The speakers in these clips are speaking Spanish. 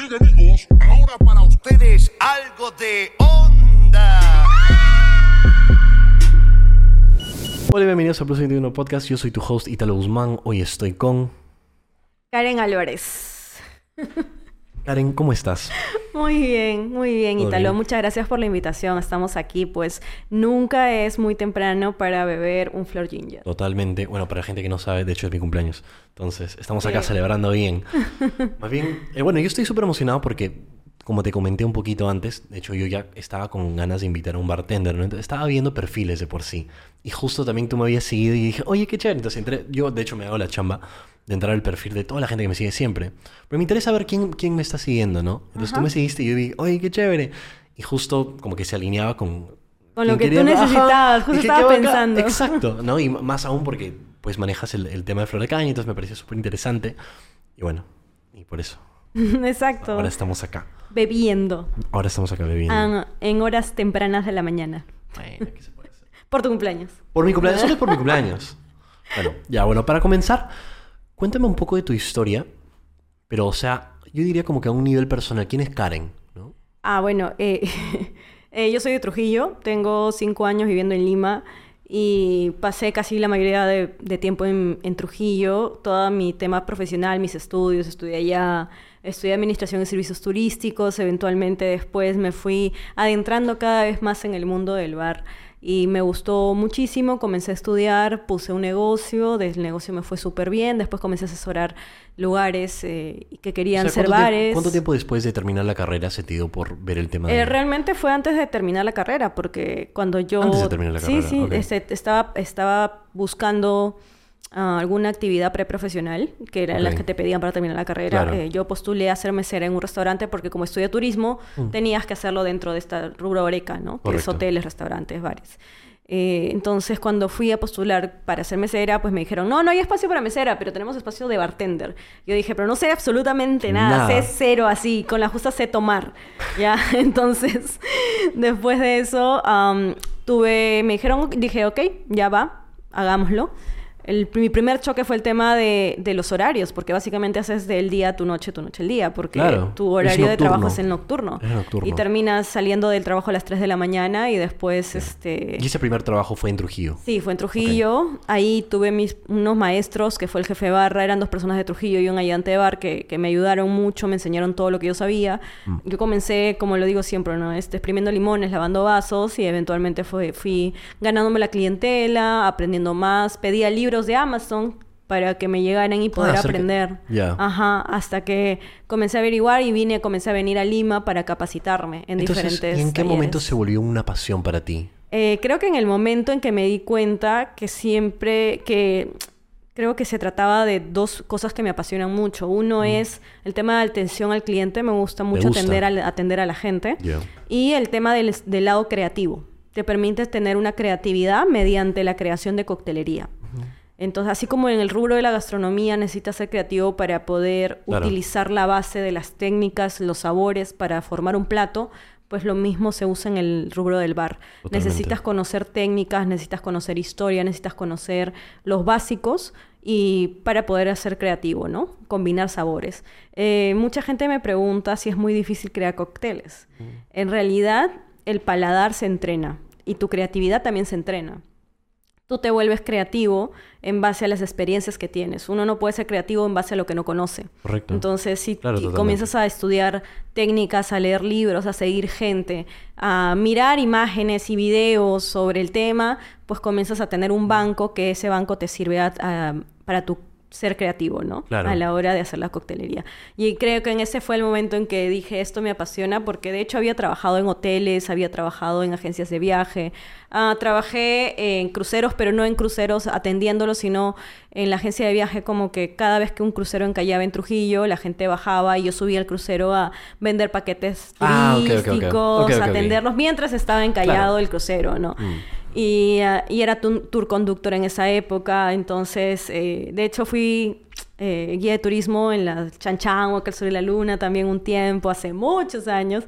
Bien amigos, ahora para ustedes algo de onda. Hola, bienvenidos a Plus 21 Podcast. Yo soy tu host Italo Guzmán. Hoy estoy con Karen Álvarez. Karen. ¿Cómo estás? Muy bien, muy bien, Italo. Muchas gracias por la invitación. Estamos aquí, pues nunca es muy temprano para beber un flor ginger. Totalmente. Bueno, para la gente que no sabe, de hecho es mi cumpleaños. Entonces, estamos acá Sí. celebrando bien. Más bien, eh, bueno, yo estoy súper emocionado porque, como te comenté un poquito antes, de hecho yo ya estaba con ganas de invitar a un bartender, ¿no? Entonces, estaba viendo perfiles de por sí. Y justo también tú me habías seguido y dije, oye, qué chévere. Entonces, entré, yo de hecho me hago la chamba de entrar al perfil de toda la gente que me sigue siempre. Pero me interesa ver quién, quién me está siguiendo, ¿no? Entonces tú Ajá. me seguiste y yo vi, oye, qué chévere. Y justo como que se alineaba con... Con lo que tú necesitabas, justo estaba pensando. Exacto, ¿no? Y más aún porque pues manejas el, el tema de flor de caña, entonces me pareció súper interesante. Y bueno, y por eso. Exacto. Ahora estamos acá. Bebiendo Ahora estamos acá bebiendo. ah, en horas tempranas de la mañana. Bueno, ¿qué se puede hacer? Por tu cumpleaños. Por mi cumpleaños, solo por mi cumpleaños. Bueno, ya, bueno, para comenzar, cuéntame un poco de tu historia, pero o sea, yo diría como que a un nivel personal, ¿quién es Karen? ¿No? Ah, bueno, eh, eh, yo soy de Trujillo, tengo cinco años viviendo en Lima y pasé casi la mayoría de, tiempo en, en Trujillo. Todo mi tema profesional, mis estudios, estudié allá, estudié Administración de Servicios Turísticos, eventualmente después me fui adentrando cada vez más en el mundo del bar. Y me gustó muchísimo, comencé a estudiar, puse un negocio, del negocio me fue súper bien, después comencé a asesorar lugares eh, que querían O sea, ser ¿cuánto tiemp- bares. ¿Cuánto tiempo después de terminar la carrera se te dio por ver el tema de... Eh, realmente fue antes de terminar la carrera, porque cuando yo... Antes de terminar la sí, carrera, Sí, ok. este, estaba, estaba buscando ah, alguna actividad preprofesional, que eran las Ok. que te pedían para terminar la carrera. Claro. Eh, yo postulé a ser mesera en un restaurante porque como estudié turismo, tenías que hacerlo dentro de esta rubro oreca, ¿no? Que es Mm. Correcto. hoteles, restaurantes, bares. Eh, entonces, cuando fui a postular para ser mesera, pues me dijeron, no, no hay espacio para mesera, pero tenemos espacio de bartender. Yo dije, pero no sé absolutamente nada, Nada. sé cero así, con la justa sé tomar, ¿ya? Entonces, después de eso, am, tuve, me dijeron, dije, ok, ya va, hagámoslo. El, mi primer choque fue el tema de, de los horarios, porque básicamente haces del día tu noche, tu noche el día, porque Claro, tu horario de trabajo es el nocturno. Es nocturno. Y terminas saliendo del trabajo a las 3 de la mañana y después, este... Y ese primer trabajo fue en Trujillo. Sí, fue en Trujillo. Ahí tuve mis, unos maestros, que fue el jefe de barra, eran dos personas de Trujillo y un ayudante de bar, que, que me ayudaron mucho, me enseñaron todo lo que yo sabía. Mm. Yo comencé, como lo digo siempre, ¿no? Este, exprimiendo limones, lavando vasos y eventualmente fue, fui ganándome la clientela, aprendiendo más. Pedía libros de Amazon para que me llegaran y poder acerca- aprender. Ajá, hasta que comencé a averiguar y vine, comencé a venir a Lima para capacitarme en Entonces, diferentes ¿y en qué momento se volvió una pasión para ti? Eh, creo que en el momento en que me di cuenta que siempre, que creo que se trataba de dos cosas que me apasionan mucho. Uno es el tema de atención al cliente, me gusta mucho gusta. Atender, a la gente. Y el tema del, del lado creativo. Te permite tener una creatividad mediante la creación de coctelería. Entonces, así como en el rubro de la gastronomía necesitas ser creativo para poder Claro. utilizar la base de las técnicas, los sabores para formar un plato, pues lo mismo se usa en el rubro del bar. Totalmente. Necesitas conocer técnicas, necesitas conocer historia, necesitas conocer los básicos y para poder hacer creativo, ¿no? Combinar sabores. Eh, mucha gente me pregunta si es muy difícil crear cócteles. En realidad, el paladar se entrena y tu creatividad también se entrena tú te vuelves creativo en base a las experiencias que tienes. Uno no puede ser creativo en base a lo que no conoce. Correcto. Entonces, si Claro, comienzas a estudiar técnicas, a leer libros, a seguir gente, a mirar imágenes y videos sobre el tema, pues comienzas a tener un banco que ese banco te sirve a- a- para tu ser creativo, ¿no? Claro. A la hora de hacer la coctelería. Y creo que en ese fue el momento en que dije, esto me apasiona, porque de hecho había trabajado en hoteles, había trabajado en agencias de viaje, Ah, trabajé en cruceros, pero no en cruceros atendiéndolos, sino en la agencia de viaje como que cada vez que un crucero encallaba en Trujillo, la gente bajaba y yo subía al crucero a vender paquetes Ah, turísticos, ok. atenderlos mientras estaba encallado Claro. el crucero, ¿no? Mm. Y, y era tu- tour conductor en esa época, entonces, eh, de hecho fui eh, guía de turismo en la Chan Chan o y la Luna también un tiempo, hace muchos años.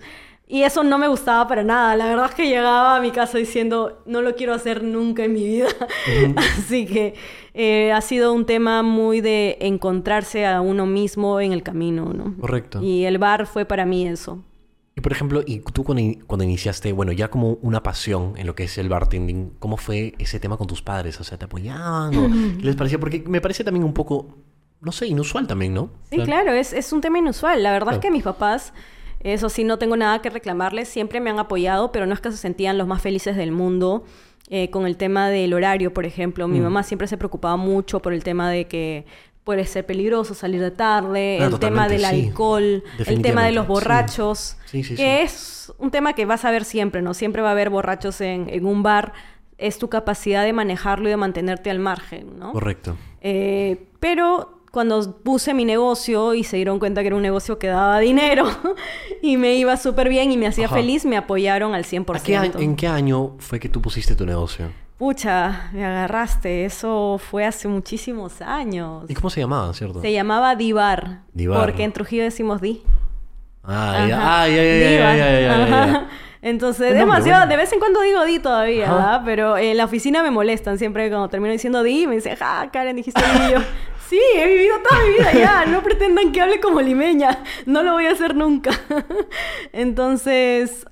Y eso no me gustaba para nada. La verdad es que llegaba a mi casa diciendo, no lo quiero hacer nunca en mi vida. Así que eh, ha sido un tema muy de encontrarse a uno mismo en el camino, ¿no? Correcto. Y el bar fue para mí eso. Y por ejemplo, y tú cuando, in- cuando iniciaste, bueno, ya como una pasión en lo que es el bartending, ¿cómo fue ese tema con tus padres? O sea, ¿te apoyaban? ¿O ¿Qué les parecía? Porque me parece también un poco, no sé, inusual también, ¿no? Sí, claro, es, es un tema inusual. La verdad Claro. es que mis papás, eso sí, no tengo nada que reclamarles, siempre me han apoyado, pero no es que se sentían los más felices del mundo. eh, con el tema del horario, por ejemplo, mi Mm. mamá siempre se preocupaba mucho por el tema de que puede ser peligroso salir de tarde, Ah, el tema del sí. alcohol, el tema de los borrachos, Sí, sí, que sí. es un tema que vas a ver siempre, ¿no? Siempre va a haber borrachos en, en un bar, es tu capacidad de manejarlo y de mantenerte al margen, ¿no? Correcto. Eh, pero cuando puse mi negocio y se dieron cuenta que era un negocio que daba dinero y me iba súper bien y me hacía feliz, me apoyaron al 100%. ¿A qué ¿En qué año fue que tú pusiste tu negocio? Pucha, me agarraste. Eso fue hace muchísimos años. ¿Y cómo se llamaba, cierto? Se llamaba Divar. Divar. Porque en Trujillo decimos Di. Ah, ya, ah, ya, ya, ya, ya. Entonces, demasiado, de vez en cuando digo Di todavía. ¿verdad? Pero en la oficina me molestan siempre cuando termino diciendo Di, me dicen, ah, Karen, dijiste Di. Y yo, sí, he vivido toda mi vida ya, no pretendan que hable como limeña, no lo voy a hacer nunca. Entonces,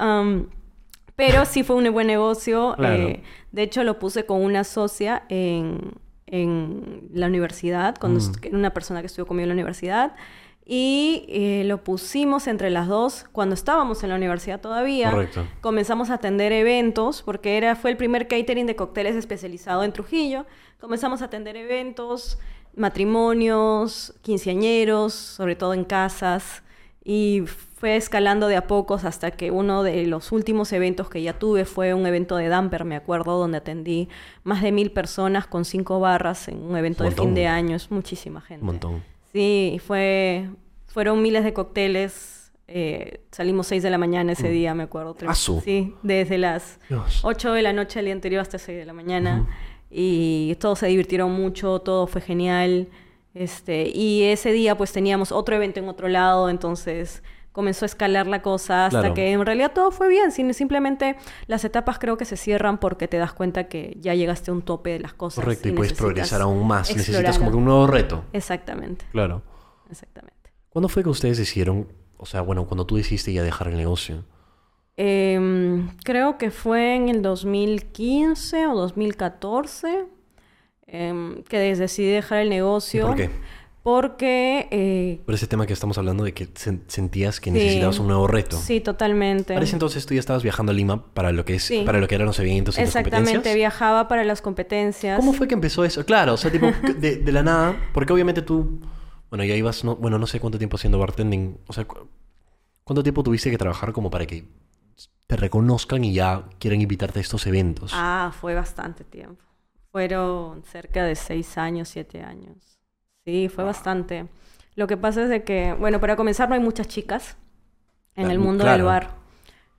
pero sí fue un buen negocio. Claro. eh, de hecho, lo puse con una socia en, en la universidad, cuando Mm. una persona que estudió conmigo en la universidad. Y eh, lo pusimos entre las dos cuando estábamos en la universidad todavía. Correcto. Comenzamos a atender eventos, porque era, fue el primer catering de cócteles especializado en Trujillo. Comenzamos a atender eventos, matrimonios, quinceañeros, sobre todo en casas. Y fue escalando de a pocos hasta que uno de los últimos eventos que ya tuve fue un evento de Damper, me acuerdo, donde atendí más de mil personas con cinco barras en un evento de fin de año. Es muchísima gente. Un montón. Sí, fue, fueron miles de cócteles. eh, salimos 6 de la mañana ese día, me acuerdo. Mm. Sí, desde las Dios. 8 de la noche al día anterior hasta 6 de la mañana. Y todos se divirtieron mucho, todo fue genial. Este, y ese día pues teníamos otro evento en otro lado, entonces comenzó a escalar la cosa hasta Claro. que en realidad todo fue bien. sin- Simplemente las etapas creo que se cierran porque te das cuenta que ya llegaste a un tope de las cosas. Correcto, y puedes progresar aún más. Necesitas como que un nuevo reto. Exactamente, Claro. exactamente. ¿Cuándo fue que ustedes decidieron, o sea, bueno, cuando tú decidiste ya dejar el negocio? Em, creo que fue en el 2015 o 2014 em, que decidí dejar el ¿Y negocio. por qué? Porque... eh, Por ese tema que estamos hablando de que sen- sentías que Sí. necesitabas un nuevo reto. sí, totalmente. Para ese entonces tú ya estabas viajando a Lima para lo que es, Sí. para lo que eran los eventos y las Exactamente, competencias. viajaba para las competencias. ¿Cómo fue que empezó eso? Claro, o sea, tipo, de, de la nada, porque obviamente tú, bueno, ya ibas, no, bueno, no sé cuánto tiempo haciendo bartending, o sea, cu- ¿cuánto tiempo tuviste que trabajar como para que te reconozcan y ya quieran invitarte a estos eventos? Ah, fue bastante tiempo. Fueron cerca de seis años, siete años. Sí, fue bastante. Lo que pasa es de que, bueno, para comenzar no hay muchas chicas en Ah, el mundo del bar.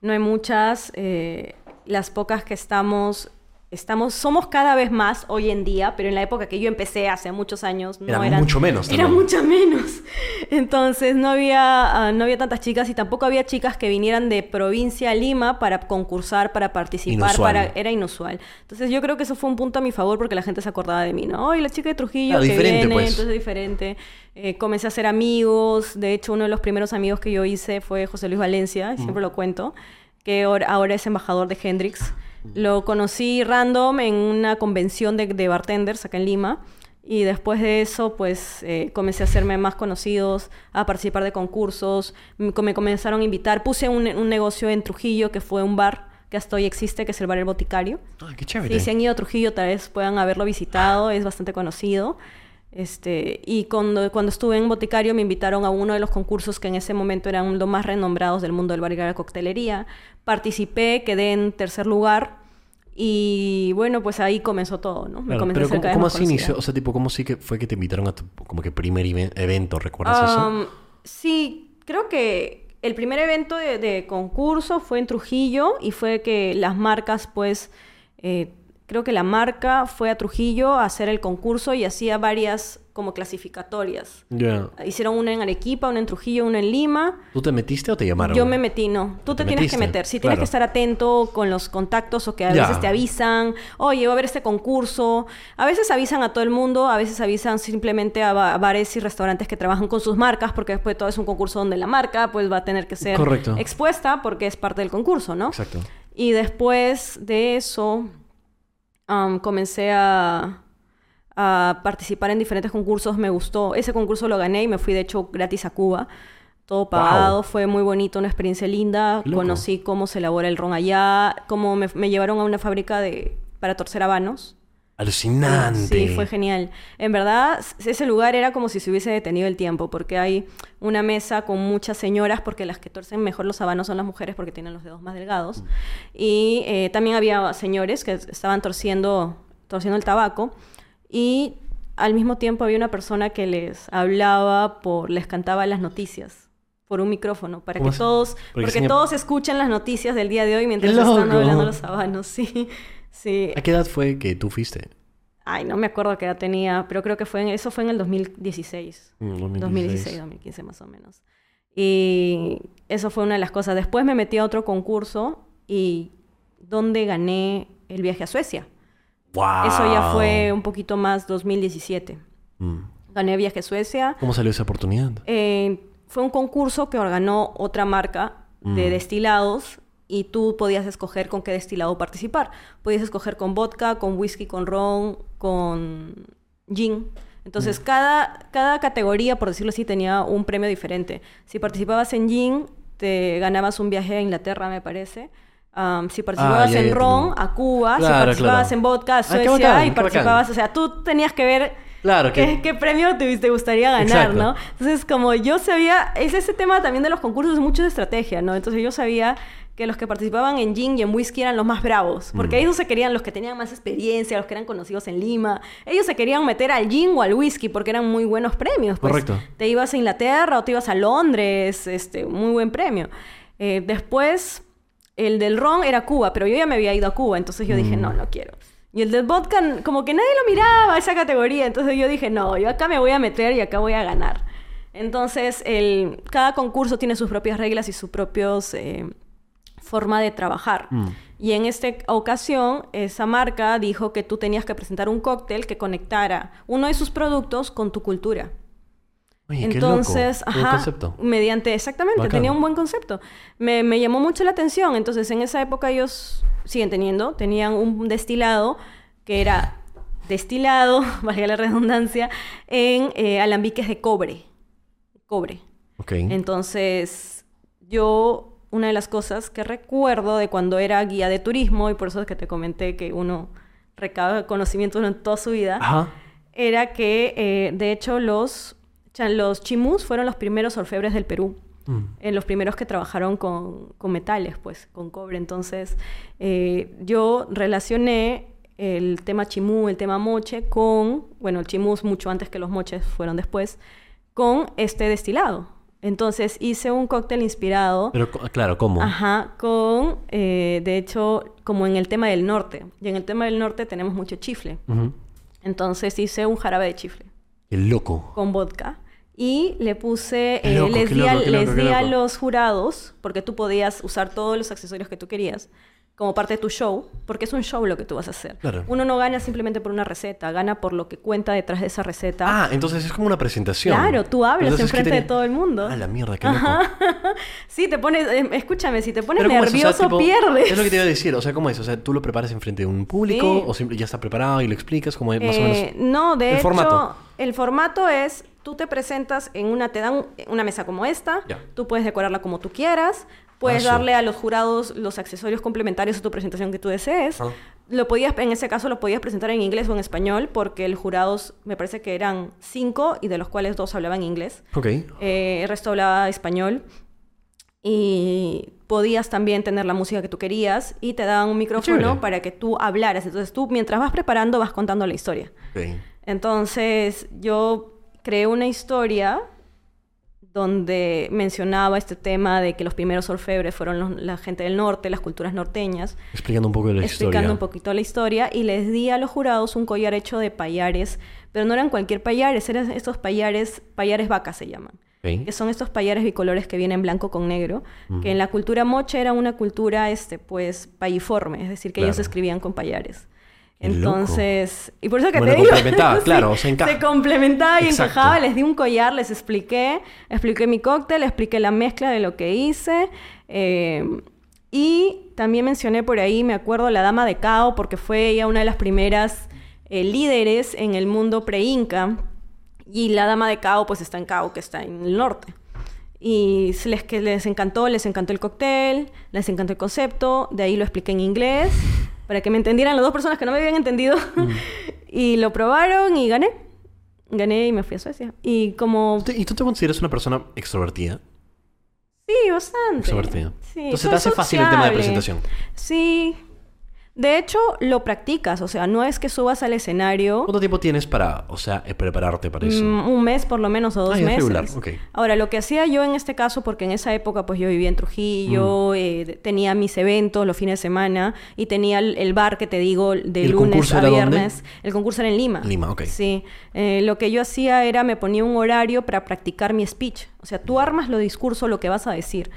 No hay muchas. eh, las pocas que estamos, estamos, somos cada vez más hoy en día, pero en la época que yo empecé hace muchos años no Eran eran, mucho menos Eran también. mucho menos. Entonces no había, ah, no había tantas chicas y tampoco había chicas que vinieran de provincia a Lima para concursar, para participar, Inusual. para era inusual. Entonces yo creo que eso fue un punto a mi favor porque la gente se acordaba de mí, ¿no? Ay, la chica de Trujillo Claro, que viene, pues. entonces diferente. Eh, comencé a hacer amigos. De hecho, uno de los primeros amigos que yo hice fue José Luis Valencia, y siempre lo cuento, que ahora es embajador de Hendrix. Lo conocí random en una convención de, de bartenders acá en Lima. Y después de eso, pues eh, comencé a hacerme más conocidos, a participar de concursos. Me comenzaron a invitar. Puse un, un negocio en Trujillo que fue un bar que hasta hoy existe, que es el Bar El Boticario. Ah, qué chévere. Sí, si han ido a Trujillo, tal vez puedan haberlo visitado, es bastante conocido. Este, y cuando, cuando estuve en Boticario me invitaron a uno de los concursos que en ese momento eran los más renombrados del mundo del bar y la coctelería. Participé, quedé en tercer lugar y bueno, pues ahí comenzó todo, ¿no? Me Claro, comencé pero ¿cómo, cómo así inició? O sea, tipo, ¿cómo sí que fue que te invitaron a tu como que primer evento? ¿Recuerdas eso? Am, sí, creo que el primer evento de, de concurso fue en Trujillo y fue que las marcas, pues, eh, creo que la marca fue a Trujillo a hacer el concurso y hacía varias como clasificatorias. Hicieron una en Arequipa, una en Trujillo, una en Lima. ¿Tú te metiste o te llamaron? Yo me metí, no. Tú ¿Te te, tienes que meter. Sí, tienes Claro. que estar atento con los contactos o que a veces te avisan, oye, va a haber este concurso. A veces avisan a todo el mundo, a veces avisan simplemente a, ba- a bares y restaurantes que trabajan con sus marcas, porque después de todo es un concurso donde la marca pues va a tener que ser Correcto. expuesta porque es parte del concurso, ¿no? Exacto. Y después de eso, am, comencé a, a participar en diferentes concursos. Me gustó. Ese concurso lo gané y me fui, de hecho, gratis a Cuba. Todo pagado. Wow. Fue muy bonito, una experiencia linda. Loco. Conocí cómo se elabora el ron allá, cómo me, me llevaron a una fábrica de, para torcer habanos. Alucinante. Sí, fue genial. En verdad, ese lugar era como si se hubiese detenido el tiempo, porque hay una mesa con muchas señoras, porque las que torcen mejor los habanos son las mujeres, porque tienen los dedos más delgados. Y eh, también había señores que estaban torciendo, torciendo el tabaco. Y al mismo tiempo había una persona que les hablaba, por, les cantaba las noticias por un micrófono, para ¿Cómo que todos, Porque porque señor- todos escuchen las noticias del día de hoy mientras ¡Qué están hablando los habanos. Sí, sí. ¿A qué edad fue que tú fuiste? Ay, no me acuerdo qué edad tenía, pero creo que fue en, eso fue en el 2016. Mm, 2016. 2016, 2015 más o menos. Y eso fue una de las cosas. Después me metí a otro concurso y donde gané el viaje a Suecia. ¡Wow! Eso ya fue un poquito más 2017. Mm. Gané viaje a Suecia. ¿Cómo salió esa oportunidad? Eh, fue un concurso que organó otra marca de Mm. destilados y tú podías escoger con qué destilado participar. Podías escoger con vodka, con whisky, con ron, con gin. Entonces, Mm. cada, cada categoría, por decirlo así, tenía un premio diferente. Si participabas en gin, te ganabas un viaje a Inglaterra, me parece. Si participabas Ah, en ron, a Cuba. si participabas claro. en vodka, a Ah, Suecia. bacán, y participabas, o sea, tú tenías que ver Claro, que- qué, qué premio te, te gustaría ganar, Exacto. ¿no? Entonces, como yo sabía, es ese tema también de los concursos, es mucho de estrategia, ¿no? Entonces yo sabía que los que participaban en gin y en whisky eran los más bravos, porque Mm. ellos se querían, los que tenían más experiencia, los que eran conocidos en Lima, ellos se querían meter al gin o al whisky porque eran muy buenos premios. Pues, Correcto. Te ibas a Inglaterra o te ibas a Londres, este, muy buen premio. Eh, después, el del ron era Cuba, pero yo ya me había ido a Cuba, entonces yo dije, Mm. no, no quiero. Y el del vodka, como que nadie lo miraba, esa categoría. Entonces yo dije, no, yo acá me voy a meter y acá voy a ganar. Entonces, el, cada concurso tiene sus propias reglas y su propia forma de trabajar. Mm. Y en esta ocasión, esa marca dijo que tú tenías que presentar un cóctel que conectara uno de sus productos con tu cultura. Oye, Entonces, loco. Qué buen ajá, concepto. mediante, exactamente, tenía un buen concepto. Me, me llamó mucho la atención. Entonces, en esa época ellos siguen teniendo, tenían un destilado que era destilado, valga la redundancia, en eh, alambiques de cobre. Cobre. Ok. Entonces, yo, una de las cosas que recuerdo de cuando era guía de turismo, y por eso es que te comenté que uno recaba conocimiento durante toda su vida, Ajá. era que, eh, de hecho, los, los chimús fueron los primeros orfebres del Perú. Mm. eh, los primeros que trabajaron con, con metales, pues, con cobre. Entonces, eh, yo relacioné el tema chimú, el tema moche, con, bueno, el chimú es mucho antes que los moches fueron después, con este destilado. Entonces, hice un cóctel inspirado, Pero, claro, ¿cómo? ajá, con, eh, de hecho, como en el tema del norte. Y en el tema del norte tenemos mucho chifle. Entonces, hice un jarabe de chifle Qué loco. con vodka y le puse, eh, loco, les di, loco, les loco, di a los jurados, porque tú podías usar todos los accesorios que tú querías como parte de tu show, porque es un show lo que tú vas a hacer. Claro. Uno no gana simplemente por una receta, gana por lo que cuenta detrás de esa receta. Ah, entonces es como una presentación. Claro, tú hablas Entonces, ¿qué enfrente de todo el mundo. Ah, la mierda, qué loco. sí, te pones, eh, escúchame, si te pones Pero ¿cómo es? O sea, nervioso, tipo, pierdes. Es lo que te iba a decir. O sea, ¿cómo es? O sea, ¿tú lo preparas enfrente de un público? Sí. ¿O simple- ya está preparado y lo explicas? como más o Eh, menos? no, de el hecho, formato. el formato es, tú te presentas en una, te dan una mesa como esta, tú puedes decorarla como tú quieras, puedes Ah, sí. darle a los jurados los accesorios complementarios a tu presentación que tú desees. Ah. Lo podías, en ese caso lo podías presentar en inglés o en español, porque el jurados me parece que eran cinco y de los cuales dos hablaban inglés. Ok. Eh, el resto hablaba español. Y podías también tener la música que tú querías y te daban un micrófono para que tú hablaras. Entonces tú, mientras vas preparando, vas contando la historia. Ok. Entonces yo creé una historia donde mencionaba este tema de que los primeros orfebres fueron los- la gente del norte, las culturas norteñas, Explicando un poco la explicando historia. un poquito la historia y les di a los jurados un collar hecho de payares, pero no eran cualquier payares, eran estos payares, payares vacas se llaman, que son estos payares bicolores que vienen blanco con negro, que en la cultura moche era una cultura, este, pues, payiforme, es decir, que ellos escribían con payares. Loco. Entonces, y por eso que Bueno, te digo, complementaba, sí, claro, o sea, encaja. se complementaba y Exacto. encajaba, les di un collar, les expliqué, expliqué mi cóctel, expliqué la mezcla de lo que hice. eh, y también mencioné por ahí, me acuerdo, la Dama de Cao, porque fue ella una de las primeras eh, líderes en el mundo pre-inca. Y la Dama de Cao, pues está en Cao, que está en el norte. Y se les, que les encantó, les encantó el cóctel, les encantó el concepto, de ahí lo expliqué en inglés, para que me entendieran las dos personas que no me habían entendido. y lo probaron y gané. Gané y me fui a Suecia. Y como... ¿Y tú te consideras una persona extrovertida? Sí, bastante. Extrovertida. Sí, Entonces te hace fácil el tema de presentación. Sí. De hecho, lo practicas. O sea, no es que subas al escenario ¿Cuánto tiempo tienes para, o sea, eh, prepararte para eso? mm, un mes por lo menos o dos Ah, meses. regular, ok. Ahora, lo que hacía yo en este caso, porque en esa época pues yo vivía en Mm. Trujillo, eh, de- tenía mis eventos los fines de semana y tenía el, el bar que te digo de ¿Y el lunes a era dónde? viernes. El concurso era en Lima. Lima, ok. Sí. Eh, lo que yo hacía era me ponía un horario para practicar mi speech. O sea, tú armas lo discurso, lo que vas a decir.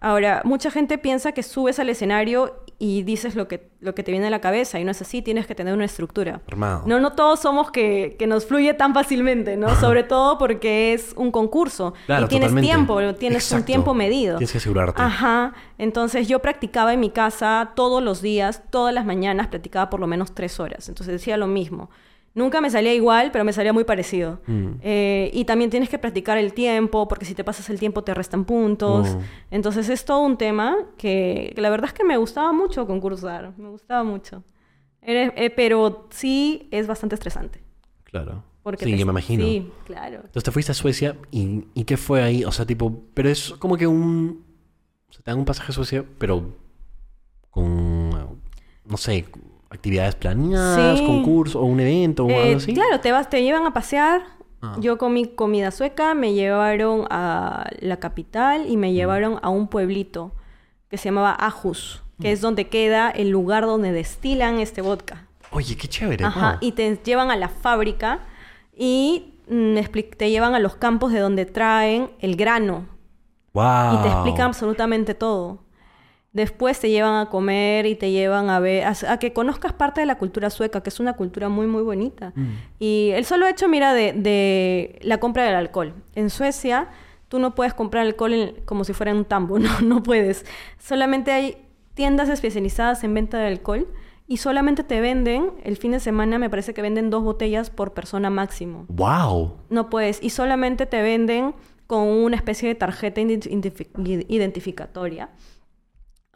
Ahora, mucha gente piensa que subes al escenario y dices lo que, lo que te viene a la cabeza y no es así, tienes que tener una estructura. Armado. No, no todos somos que, que nos fluye tan fácilmente, ¿no? Sobre todo porque es un concurso. Claro, y tienes totalmente. tiempo, tienes un tiempo medido. Tienes que asegurarte. Ajá. Entonces yo practicaba en mi casa todos los días, todas las mañanas, practicaba por lo menos tres horas. Entonces decía lo mismo. Nunca me salía igual, pero me salía muy parecido. Mm. Eh, y también tienes que practicar el tiempo, porque si te pasas el tiempo te restan puntos. Mm. Entonces es todo un tema que, que la verdad es que me gustaba mucho concursar. Me gustaba mucho. Eres- eh, pero sí es bastante estresante. Claro. Porque sí, te- yo me imagino. Sí, claro. Entonces te fuiste a Suecia y, y ¿qué fue ahí? O sea, tipo, pero es como que un... O sea, te dan un pasaje a Suecia, pero con, no sé, actividades planeadas, Sí. concurso o un evento o Eh, algo así. Claro, te vas, te llevan a pasear. Ah. Yo comí comida sueca, me llevaron a la capital y me llevaron a un pueblito que se llamaba Ajus, que es donde queda el lugar donde destilan este vodka. Oye, qué chévere. Ajá, wow. y te llevan a la fábrica y mm, te llevan a los campos de donde traen el grano Wow. y te explican absolutamente todo. Después te llevan a comer y te llevan a ver, a, a que conozcas parte de la cultura sueca, que es una cultura muy, muy bonita. Mm. Y el solo hecho, mira, de, de la compra del alcohol. En Suecia, tú no puedes comprar alcohol en- como si fuera un tambo, no, no puedes. Solamente hay tiendas especializadas en venta de alcohol y solamente te venden, el fin de semana me parece que venden dos botellas por persona máximo. Wow. No puedes. Y solamente te venden con una especie de tarjeta ident- identifi- identificatoria.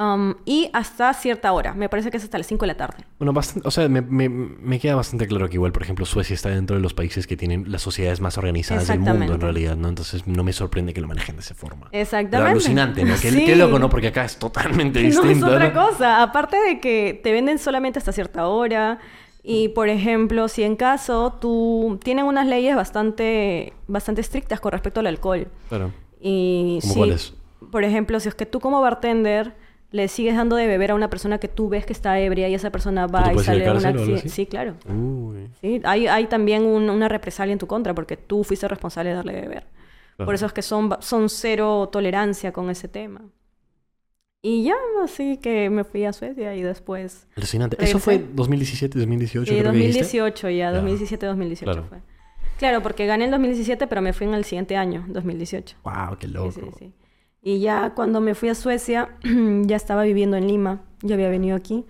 Um, y hasta cierta hora. Me parece que es hasta las 5 de la tarde. Bueno, bastante, o sea, me, me- me queda bastante claro que igual, por ejemplo, Suecia está dentro de los países que tienen las sociedades más organizadas del mundo, en realidad, ¿no? Entonces no me sorprende que lo manejen de esa forma. Exactamente. Pero alucinante, ¿no? Qué, Sí. qué loco, ¿no? Porque acá es totalmente No distinto. es otra ¿no? cosa. Aparte de que te venden solamente hasta cierta hora. Y, por ejemplo, si en caso tú... Tienen unas leyes bastante, bastante estrictas con respecto al alcohol. Claro. Y ¿Cómo si, cuáles? por ejemplo, si es que tú como bartender le sigues dando de beber a una persona que tú ves que está ebria y esa persona va y sale de un accidente. Sí, claro. Uy. Sí, hay, hay también un- una represalia en tu contra porque tú fuiste responsable de darle de beber. Claro. Por eso es que son, son cero tolerancia con ese tema. Y ya, así que me fui a Suecia y después... Alucinante. ¿Eso fue Regresé. 2017, 2018? Sí, creo que dijiste? 2018 ya, Ya. 2017-2018 Claro. fue. Claro, porque gané en 2017, pero me fui en el siguiente año, 2018. Wow, qué loco. Sí, sí, sí. Y ya cuando me fui a Suecia, ya estaba viviendo en Lima. Ya había venido aquí.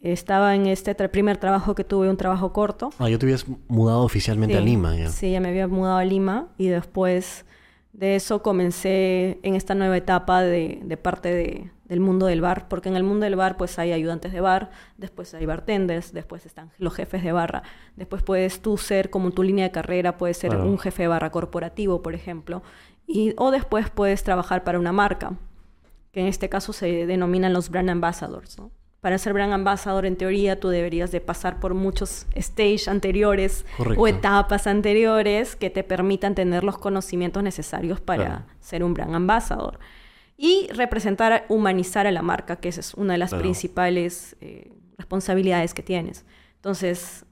Estaba en este tra- primer trabajo que tuve, un trabajo corto. Ah, yo te habías mudado oficialmente a Lima, ya. Sí, ya me había mudado a Lima y después de eso comencé en esta nueva etapa de, de parte de- del mundo del bar, porque en el mundo del bar pues hay ayudantes de bar, después hay bartenders, después están los jefes de barra, después puedes tú ser como tu línea de carrera, puedes ser Claro. un jefe de barra corporativo, por ejemplo, y, o después puedes trabajar para una marca, que en este caso se denominan los brand ambassadors, ¿no? para ser brand ambassador, en teoría, tú deberías de pasar por muchos stage anteriores Correcto. o etapas anteriores que te permitan tener los conocimientos necesarios para Claro. ser un brand ambassador. Y representar, humanizar a la marca, que esa es una de las Claro. principales eh, responsabilidades que tienes. Entonces,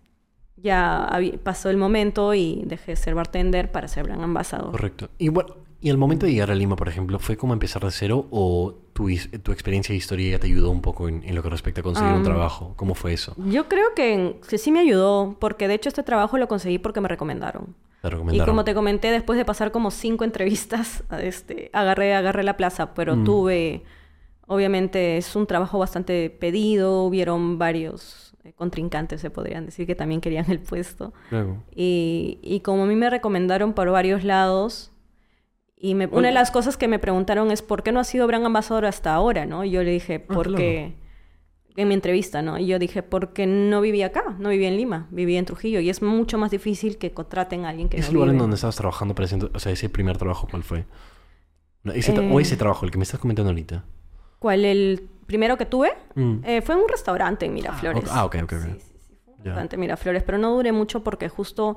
ya pasó el momento y dejé de ser bartender para ser brand ambassador. Correcto. Y bueno, ¿y el momento de llegar a Lima, por ejemplo, fue como empezar de cero o tu, tu experiencia de historia ya te ayudó un poco en, en lo que respecta a conseguir un trabajo? ¿Cómo fue eso? Yo creo que, que sí me ayudó, porque de hecho este trabajo lo conseguí porque me recomendaron. Te Y como te comenté, después de pasar como cinco entrevistas, este, agarré, agarré la plaza, pero Mm. tuve, obviamente es un trabajo bastante pedido, hubieron varios eh, contrincantes, se podrían decir, que también querían el puesto. Y, y como a mí me recomendaron por varios lados, y me- una de las cosas que me preguntaron es, ¿por qué no has sido brand ambassador hasta ahora? ¿no? Y yo le dije, Ah, porque... En mi entrevista, ¿no? Y yo dije, porque no vivía acá, no vivía en Lima, vivía en Trujillo. Y es mucho más difícil que contraten a alguien que ¿Ese no lugar en donde estabas trabajando para ese ento- o sea, ese primer trabajo, cuál fue? Ese tra- Eh. O ese trabajo, el que me estás comentando ahorita. ¿Cuál? El primero que tuve Mm. eh, fue en un restaurante en Miraflores. Ah, ok, ok, ok. Sí, sí, sí, fue un restaurante en Miraflores, pero no duré mucho porque justo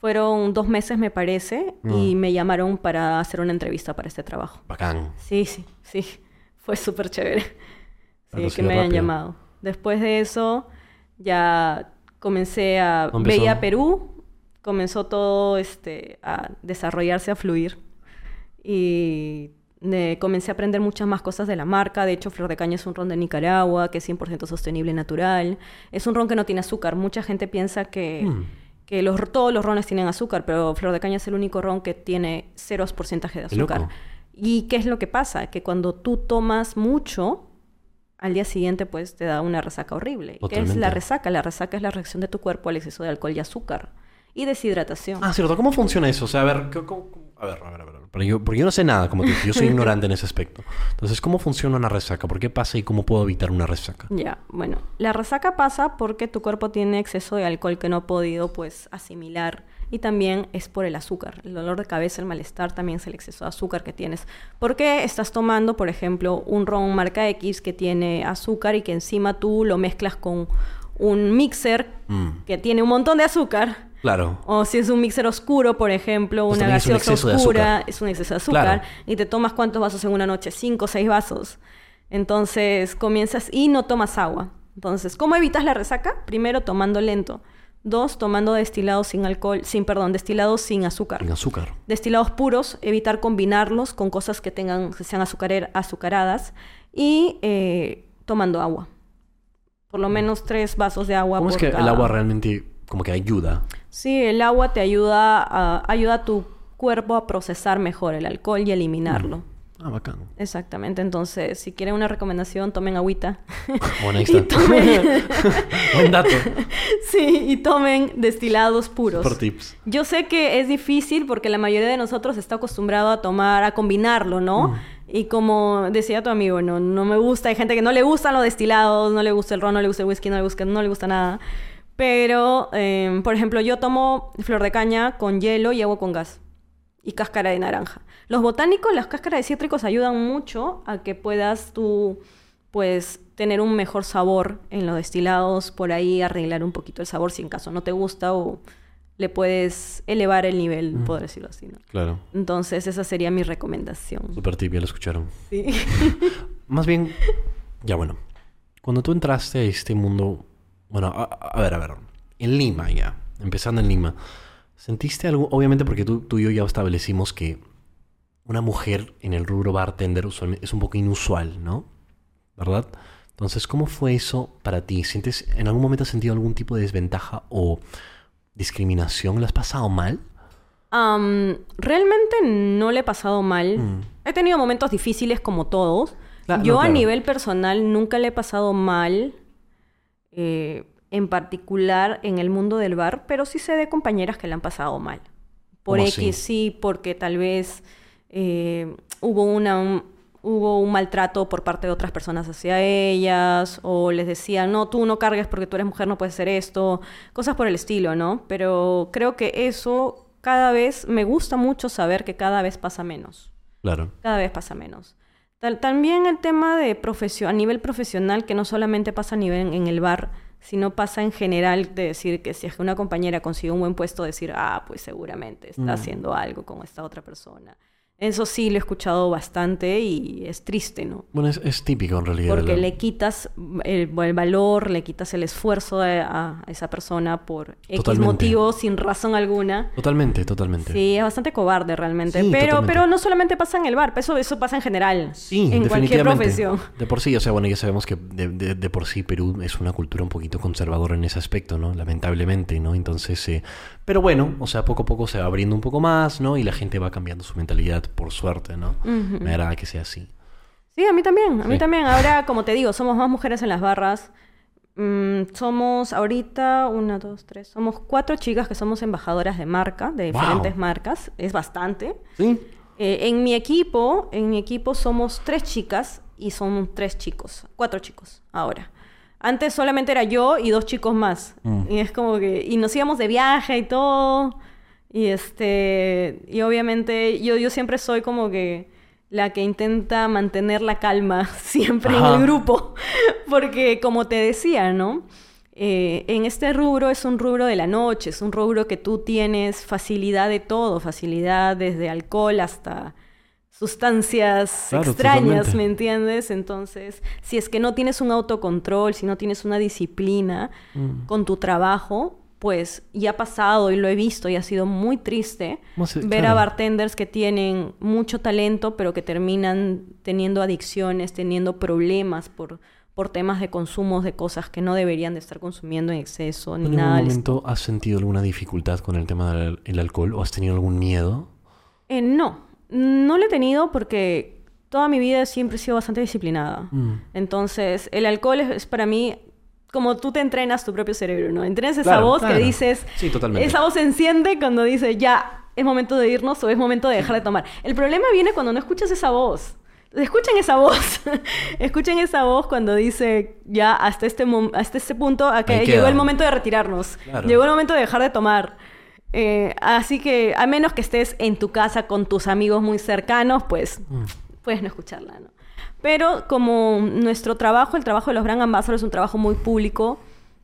fueron dos meses, me parece, y Mm. me llamaron para hacer una entrevista para este trabajo. Bacán. Sí, sí, sí. Fue súper chévere. Sí, que me hayan llamado. Después de eso, ya comencé a... Empezó. Veía Perú, comenzó todo este, a desarrollarse, a fluir. Y eh, comencé a aprender muchas más cosas de la marca. De hecho, Flor de Caña es un ron de Nicaragua, que es 100% sostenible y natural. Es un ron que no tiene azúcar. Mucha gente piensa que, Mm. Que los, todos los rones tienen azúcar, pero Flor de Caña es el único ron que tiene cero porcentaje de loco. azúcar. ¿Y qué es lo que pasa? Que cuando tú tomas mucho, al día siguiente pues te da una resaca horrible. ¿Qué es la resaca? La resaca es la reacción de tu cuerpo al exceso de alcohol y azúcar. Y deshidratación. Ah, cierto. ¿Cómo funciona eso? O sea, a ver, ¿cómo- cómo- a ver, a ver, a ver. Pero yo, porque yo no sé nada, como te dije, yo soy ignorante en ese aspecto. Entonces, ¿cómo funciona una resaca? ¿Por qué pasa y cómo puedo evitar una resaca? Ya, bueno, la resaca pasa porque tu cuerpo tiene exceso de alcohol que no ha podido pues asimilar y también es por el azúcar. El dolor de cabeza, el malestar también es el exceso de azúcar que tienes. ¿Por qué estás tomando, por ejemplo, un ron marca X que tiene azúcar y que encima tú lo mezclas con un mixer Mm, que tiene un montón de azúcar? Claro. O si es un mixer oscuro, por ejemplo, Pues una es un gaseosa oscura, es un exceso de azúcar. Claro. Y te tomas cuántos vasos en una noche, cinco o seis vasos. Entonces comienzas y no tomas agua. Entonces, ¿cómo evitas la resaca? Primero, tomando lento. Dos, tomando destilados sin alcohol, sin, perdón, destilados sin azúcar. En azúcar. Destilados puros, evitar combinarlos con cosas que tengan, que sean azucaradas. Y eh, tomando agua. Por lo menos tres vasos de agua. ¿Cómo es por que el agua realmente como que ayuda? Sí, el agua te ayuda a, ayuda a tu cuerpo a procesar mejor el alcohol y eliminarlo. Ah, bacán. Exactamente. Entonces, si quieren una recomendación, tomen agüita. Bueno, ahí Y está. tomen- Buen dato. sí, y tomen destilados puros. Por tips. Yo sé que es difícil porque la mayoría de nosotros está acostumbrado a tomar, a combinarlo, ¿no? Mm. Y como decía tu amigo, no, no me gusta, hay gente que no le gustan los destilados, no le gusta el ron, no le gusta el whisky, no le gusta, no le gusta nada. Pero, eh, por ejemplo, yo tomo flor de caña con hielo y agua con gas y cáscara de naranja. Los botánicos, las cáscaras de cítricos ayudan mucho a que puedas tú, pues, tener un mejor sabor en los destilados, por ahí arreglar un poquito el sabor si en caso no te gusta o le puedes elevar el nivel, Mm. por decirlo así, ¿no? Claro. Entonces, esa sería mi recomendación. Super tip, ya lo escucharon. Sí. Más bien, ya bueno. Cuando tú entraste a este mundo, bueno, a, a ver, a ver, en Lima ya, empezando en Lima, ¿sentiste algo? Obviamente porque tú, tú y yo ya establecimos que una mujer en el rubro bartender usualmente es un poco inusual, ¿no? ¿Verdad? Entonces, ¿cómo fue eso para ti? ¿Sientes, en algún momento has sentido algún tipo de desventaja o discriminación? ¿Lo has pasado mal? Realmente no le he pasado mal. Mm. He tenido momentos difíciles como todos. Yo no, a nivel personal nunca le he pasado mal, eh, en particular en el mundo del bar, pero sí sé de compañeras que le han pasado mal. Por ¿Cómo X sí, porque tal vez eh, hubo una... un- Hubo un maltrato por parte de otras personas hacia ellas, o les decían, no, tú no cargues porque tú eres mujer, no puedes hacer esto, cosas por el estilo, ¿no? Pero creo que eso cada vez, me gusta mucho saber que cada vez pasa menos Claro. cada vez pasa menos. También el tema de a nivel profesional, que no solamente pasa a nivel en el bar, sino pasa en general de decir que si es que una compañera consigue un buen puesto, decir, ah, pues seguramente está Mm. haciendo algo con esta otra persona. Eso sí lo he escuchado bastante y es triste, ¿no? Bueno, es, es típico en realidad. Porque de la- le quitas el, el valor, le quitas el esfuerzo a, a esa persona por X motivo, sin razón alguna. Totalmente, totalmente. Sí, es bastante cobarde realmente. Sí, pero, totalmente. pero no solamente pasa en el bar, eso, eso pasa en general. Sí, en cualquier profesión. De por sí, o sea, bueno, ya sabemos que de, de- de por sí Perú es una cultura un poquito conservadora en ese aspecto, ¿no? Lamentablemente, ¿no? Entonces, eh, pero bueno, o sea, poco a poco se va abriendo un poco más, ¿no? Y la gente va cambiando su mentalidad, por suerte, ¿no? Ujú. Me agrada que sea así. Sí, a mí también, a mí Sí. también. Ahora, como te digo, somos más mujeres en las barras. Mm, somos ahorita, una, dos, tres, somos cuatro chicas que somos embajadoras de marca, de Wow. diferentes marcas. Es bastante. ¿Sí? Eh, en mi equipo, en mi equipo somos tres chicas y son tres chicos, cuatro chicos ahora. Antes solamente era yo y dos chicos más. Mm. Y es como que y nos íbamos de viaje y todo. Y este y obviamente yo yo siempre soy como que la que intenta mantener la calma siempre en el grupo, porque como te decía, ¿no? Eh, en este rubro es un rubro de la noche, es un rubro que tú tienes facilidad de todo, facilidad desde alcohol hasta sustancias Claro, extrañas, totalmente. ¿me entiendes? Entonces, si es que no tienes un autocontrol, si no tienes una disciplina Mm. con tu trabajo, pues ya ha pasado y lo he visto y ha sido muy triste ver claro. a bartenders que tienen mucho talento, pero que terminan teniendo adicciones, teniendo problemas por, por temas de consumos de cosas que no deberían de estar consumiendo en exceso ni ¿En algún nada. momento has sentido alguna dificultad con el tema del el alcohol o has tenido algún miedo? Eh, no, no lo he tenido porque toda mi vida siempre he sido bastante disciplinada. Mm. Entonces, el alcohol es, es para mí como tú te entrenas tu propio cerebro, ¿no? Entrenas esa Claro, voz que dices, Sí, totalmente. esa voz se enciende cuando dice, ya, es momento de irnos o es momento de dejar de tomar. El problema viene cuando no escuchas esa voz. Escuchen esa voz. Escuchen esa voz cuando dice, ya, hasta este, hasta este punto, a que llegó el momento de retirarnos. Claro. Llegó el momento de dejar de tomar. Eh, así que, a menos que estés en tu casa con tus amigos muy cercanos, pues Mm. puedes no escucharla, ¿no? Pero como nuestro trabajo, el trabajo de los brand ambassadors es un trabajo muy público,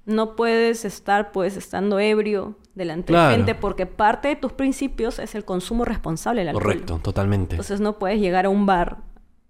no puedes estar pues estando ebrio delante Claro. de gente porque parte de tus principios es el consumo responsable del alcohol. Correcto, totalmente. Entonces no puedes llegar a un bar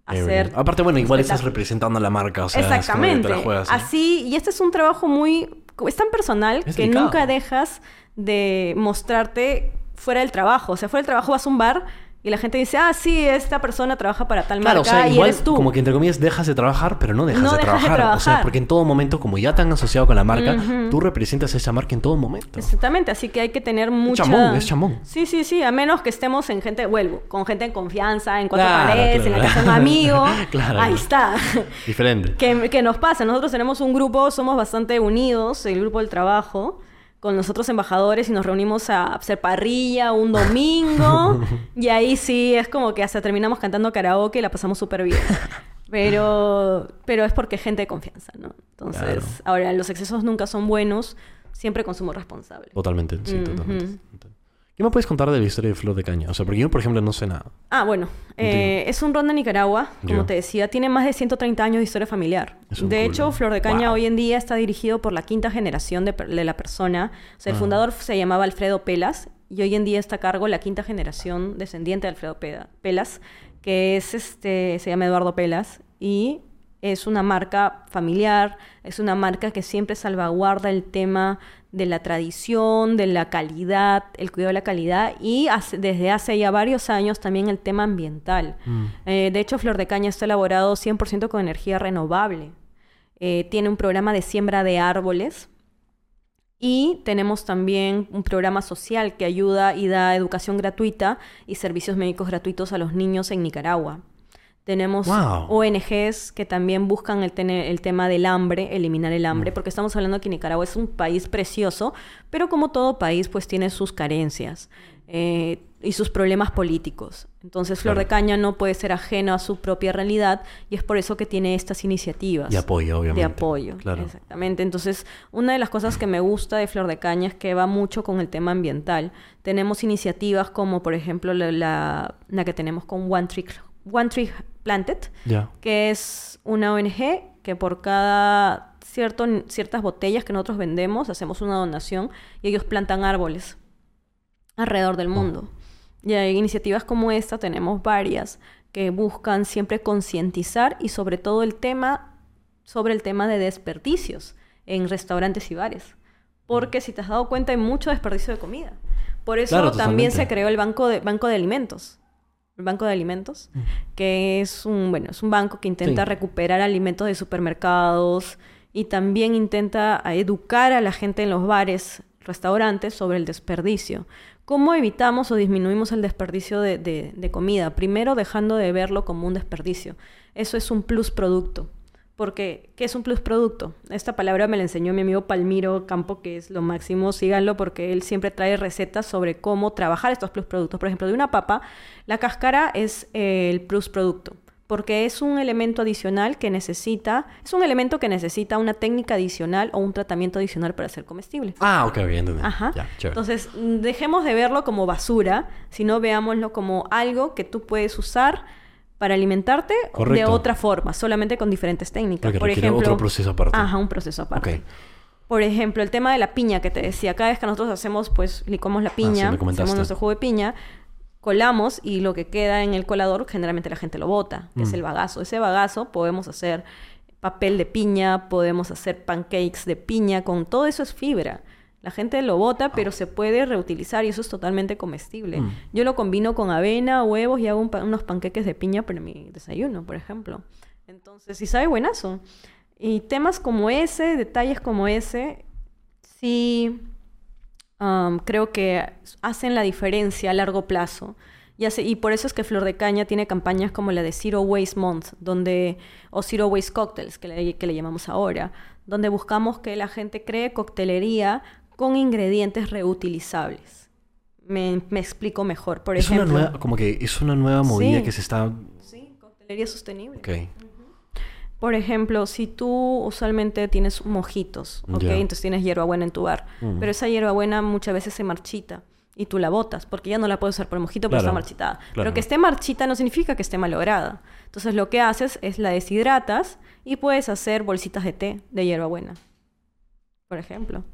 a hacer Aparte, bueno, igual estás representando a la marca, o sea, es como que te la juegas. Así, y este es un trabajo muy... Es tan personal Es que delicado. nunca dejas de mostrarte fuera del trabajo. O sea, fuera del trabajo vas a un bar y la gente dice, ah, sí, esta persona trabaja para tal Claro, o marca sea, y igual eres tú. como que entre comillas dejas de trabajar, pero no dejas, No de, dejas de trabajar. O sea, porque en todo momento, como ya te han asociado con la marca, Ujú. tú representas esa marca en todo momento. Exactamente, así que hay que tener mucha... chamón, es chamón. Sí, sí, sí, a menos que estemos en gente, vuelvo, con gente en confianza, en cuatro Claro, paredes, en la claro. casa de un amigo. Claro. Ahí está. Diferente. ¿Qué, qué nos pasa? Nosotros tenemos un grupo, somos bastante unidos, el grupo del trabajo, con los otros embajadores y nos reunimos a hacer parrilla un domingo. y ahí sí, es como que hasta terminamos cantando karaoke y la pasamos súper bien. Pero, pero es porque es gente de confianza, ¿no? Entonces, Claro. ahora, los excesos nunca son buenos, siempre consumo responsable. Totalmente, sí, totalmente. ¿Qué me puedes contar de la historia de Flor de Caña? O sea, porque yo, por ejemplo, no sé nada. Ah, bueno, eh, es un ron de Nicaragua, como te decía, tiene más de 130 años de historia familiar. De hecho, Flor de Caña Wow. hoy en día está dirigido por la quinta generación de, la persona. O sea, el Ah. fundador se llamaba Alfredo Pelas y hoy en día está a cargo la quinta generación descendiente de Alfredo Pelas, que es este, se llama Eduardo Pelas y es una marca familiar, es una marca que siempre salvaguarda el tema de la tradición, de la calidad, el cuidado de la calidad y hace- desde hace ya varios años también el tema ambiental. Mm. Eh, de hecho, Flor de Caña está elaborado 100% con energía renovable. Eh, tiene un programa de siembra de árboles y tenemos también un programa social que ayuda y da educación gratuita y servicios médicos gratuitos a los niños en Nicaragua. Tenemos Wow. ONGs que también buscan el, tene- el tema del hambre, eliminar el Mm. hambre, porque estamos hablando que Nicaragua es un país precioso, pero como todo país, pues tiene sus carencias eh, y sus problemas políticos. Entonces, Flor Claro. de Caña no puede ser ajeno a su propia realidad y es por eso que tiene estas iniciativas. De apoyo, obviamente. De apoyo, Claro. exactamente. Entonces, una de las cosas que me gusta de Flor de Caña es que va mucho con el tema ambiental. Tenemos iniciativas como, por ejemplo, la, la- la que tenemos con One Tree, One Tree Planted, que es una ONG que por cada cierto, ciertas botellas que nosotros vendemos hacemos una donación y ellos plantan árboles alrededor del mundo. Y hay iniciativas como esta, tenemos varias, que buscan siempre concientizar y sobre todo el tema, sobre el tema de desperdicios en restaurantes y bares. Porque si te has dado cuenta hay mucho desperdicio de comida. Por eso Claro, también se creó el banco de, banco de alimentos. El Banco de Alimentos, que es un, bueno, es un banco que intenta Sí. recuperar alimentos de supermercados y también intenta a educar a la gente en los bares, restaurantes sobre el desperdicio. ¿Cómo evitamos o disminuimos el desperdicio de, de- de comida? Primero dejando de verlo como un desperdicio. Eso es un plus producto. Porque, ¿qué es un plus producto? Esta palabra me la enseñó mi amigo Palmiro Campo, que es lo máximo, síganlo, porque él siempre trae recetas sobre cómo trabajar estos plus productos. Por ejemplo, de una papa, la cáscara es eh, el plus producto, porque es un elemento adicional que necesita, es un elemento que necesita una técnica adicional o un tratamiento adicional para ser comestible. Ah, ok, bien, entendí. Ajá. Entonces, dejemos de verlo como basura, sino veámoslo como algo que tú puedes usar para alimentarte de otra forma, solamente con diferentes técnicas. Porque Por requiere ejemplo, otro proceso aparte. Ajá, un proceso aparte. Por ejemplo, el tema de la piña que te decía, cada vez que nosotros hacemos, pues licuamos la Ah, sí, piña, hacemos nuestro jugo de piña, colamos y lo que queda en el colador generalmente la gente lo bota, que es Mm. el bagazo. Ese bagazo podemos hacer papel de piña, podemos hacer pancakes de piña, con todo eso es fibra. La gente lo bota, pero se puede reutilizar y eso es totalmente comestible. Mm. Yo lo combino con avena, huevos y hago un pa- unos panqueques de piña para mi desayuno, por ejemplo. Entonces, sí sabe buenazo. Y temas como ese, detalles como ese, sí um, creo que hacen la diferencia a largo plazo. Y, hace- y por eso es que Flor de Caña tiene campañas como la de Zero Waste Month, donde, o Zero Waste Cocktails, que le, que le llamamos ahora, donde buscamos que la gente cree coctelería con ingredientes reutilizables. Me, me explico mejor. Por es ejemplo, una nueva, como que es una nueva movida Sí. que se está... Sí, coctelería sostenible. Ok. Por ejemplo, si tú usualmente tienes mojitos, ¿ok? Ya. Entonces tienes hierbabuena en tu bar, pero esa hierbabuena muchas veces se marchita y tú la botas porque ya no la puedes usar por el mojito porque Claro, está marchitada. claro. Pero que esté marchita no significa que esté malograda. Entonces lo que haces es la deshidratas y puedes hacer bolsitas de té de hierbabuena, por ejemplo.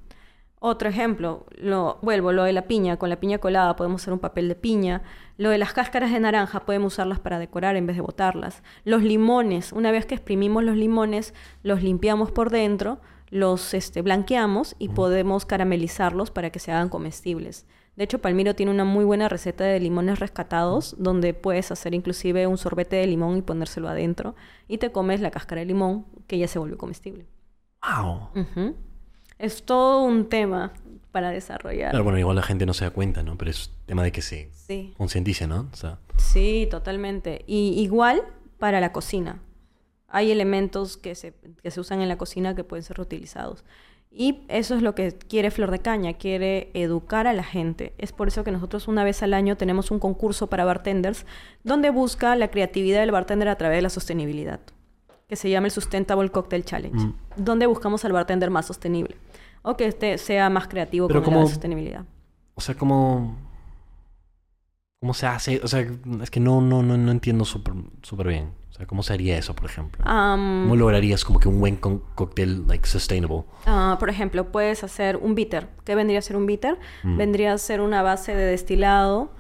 Otro ejemplo, lo, vuelvo, lo de la piña. Con la piña colada podemos hacer un papel de piña. Lo de las cáscaras de naranja podemos usarlas para decorar en vez de botarlas. Los limones, una vez que exprimimos los limones, los limpiamos por dentro, los este, blanqueamos y podemos caramelizarlos para que se hagan comestibles. De hecho, Palmiro tiene una muy buena receta de limones rescatados, donde puedes hacer inclusive un sorbete de limón y ponérselo adentro, y te comes la cáscara de limón, que ya se volvió comestible. Wow. Es todo un tema para desarrollar. Claro, bueno, igual la gente no se da cuenta, ¿no? Pero es tema de que se Sí, concientice, ¿no? O sea, sí, totalmente. Y igual para la cocina. Hay elementos que se, que se usan en la cocina que pueden ser reutilizados. Y eso es lo que quiere Flor de Caña, quiere educar a la gente. Es por eso que nosotros una vez al año tenemos un concurso para bartenders donde busca la creatividad del bartender a través de la sostenibilidad, que se llama el Sustainable Cocktail Challenge, Mm. donde buscamos al bartender más sostenible o que este sea más creativo Pero con la ¿cómo- sostenibilidad. o sea, ¿cómo, cómo se hace? O sea, es que no, no, no, no entiendo súper súper bien. O sea, ¿cómo se haría eso, por ejemplo? Am, ¿Cómo lograrías como que un buen cóctel, like, sustainable? Ah, por ejemplo, puedes hacer un bitter. ¿Qué vendría a ser un bitter? Mm. Vendría a ser una base de destilado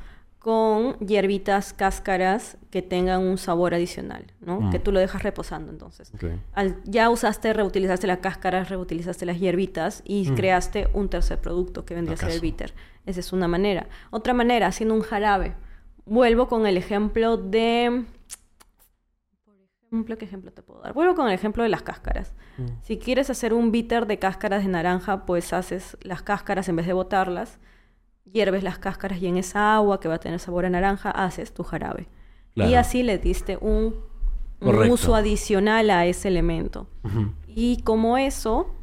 con hierbitas, cáscaras que tengan un sabor adicional, ¿no? Mm. Que tú lo dejas reposando entonces. Al- ya usaste, reutilizaste las cáscaras, reutilizaste las hierbitas y Mm. creaste un tercer producto que vendría a ser el bitter. Esa es una manera. Otra manera, haciendo un jarabe. Vuelvo con el ejemplo de... Por ejemplo, ¿qué ejemplo te puedo dar? Vuelvo con el ejemplo de las cáscaras. Mm. Si quieres hacer un bitter de cáscaras de naranja, pues haces las cáscaras en vez de botarlas, hierves las cáscaras y en esa agua que va a tener sabor a naranja haces tu jarabe. Y así le diste un, uso adicional a ese elemento. Y como eso,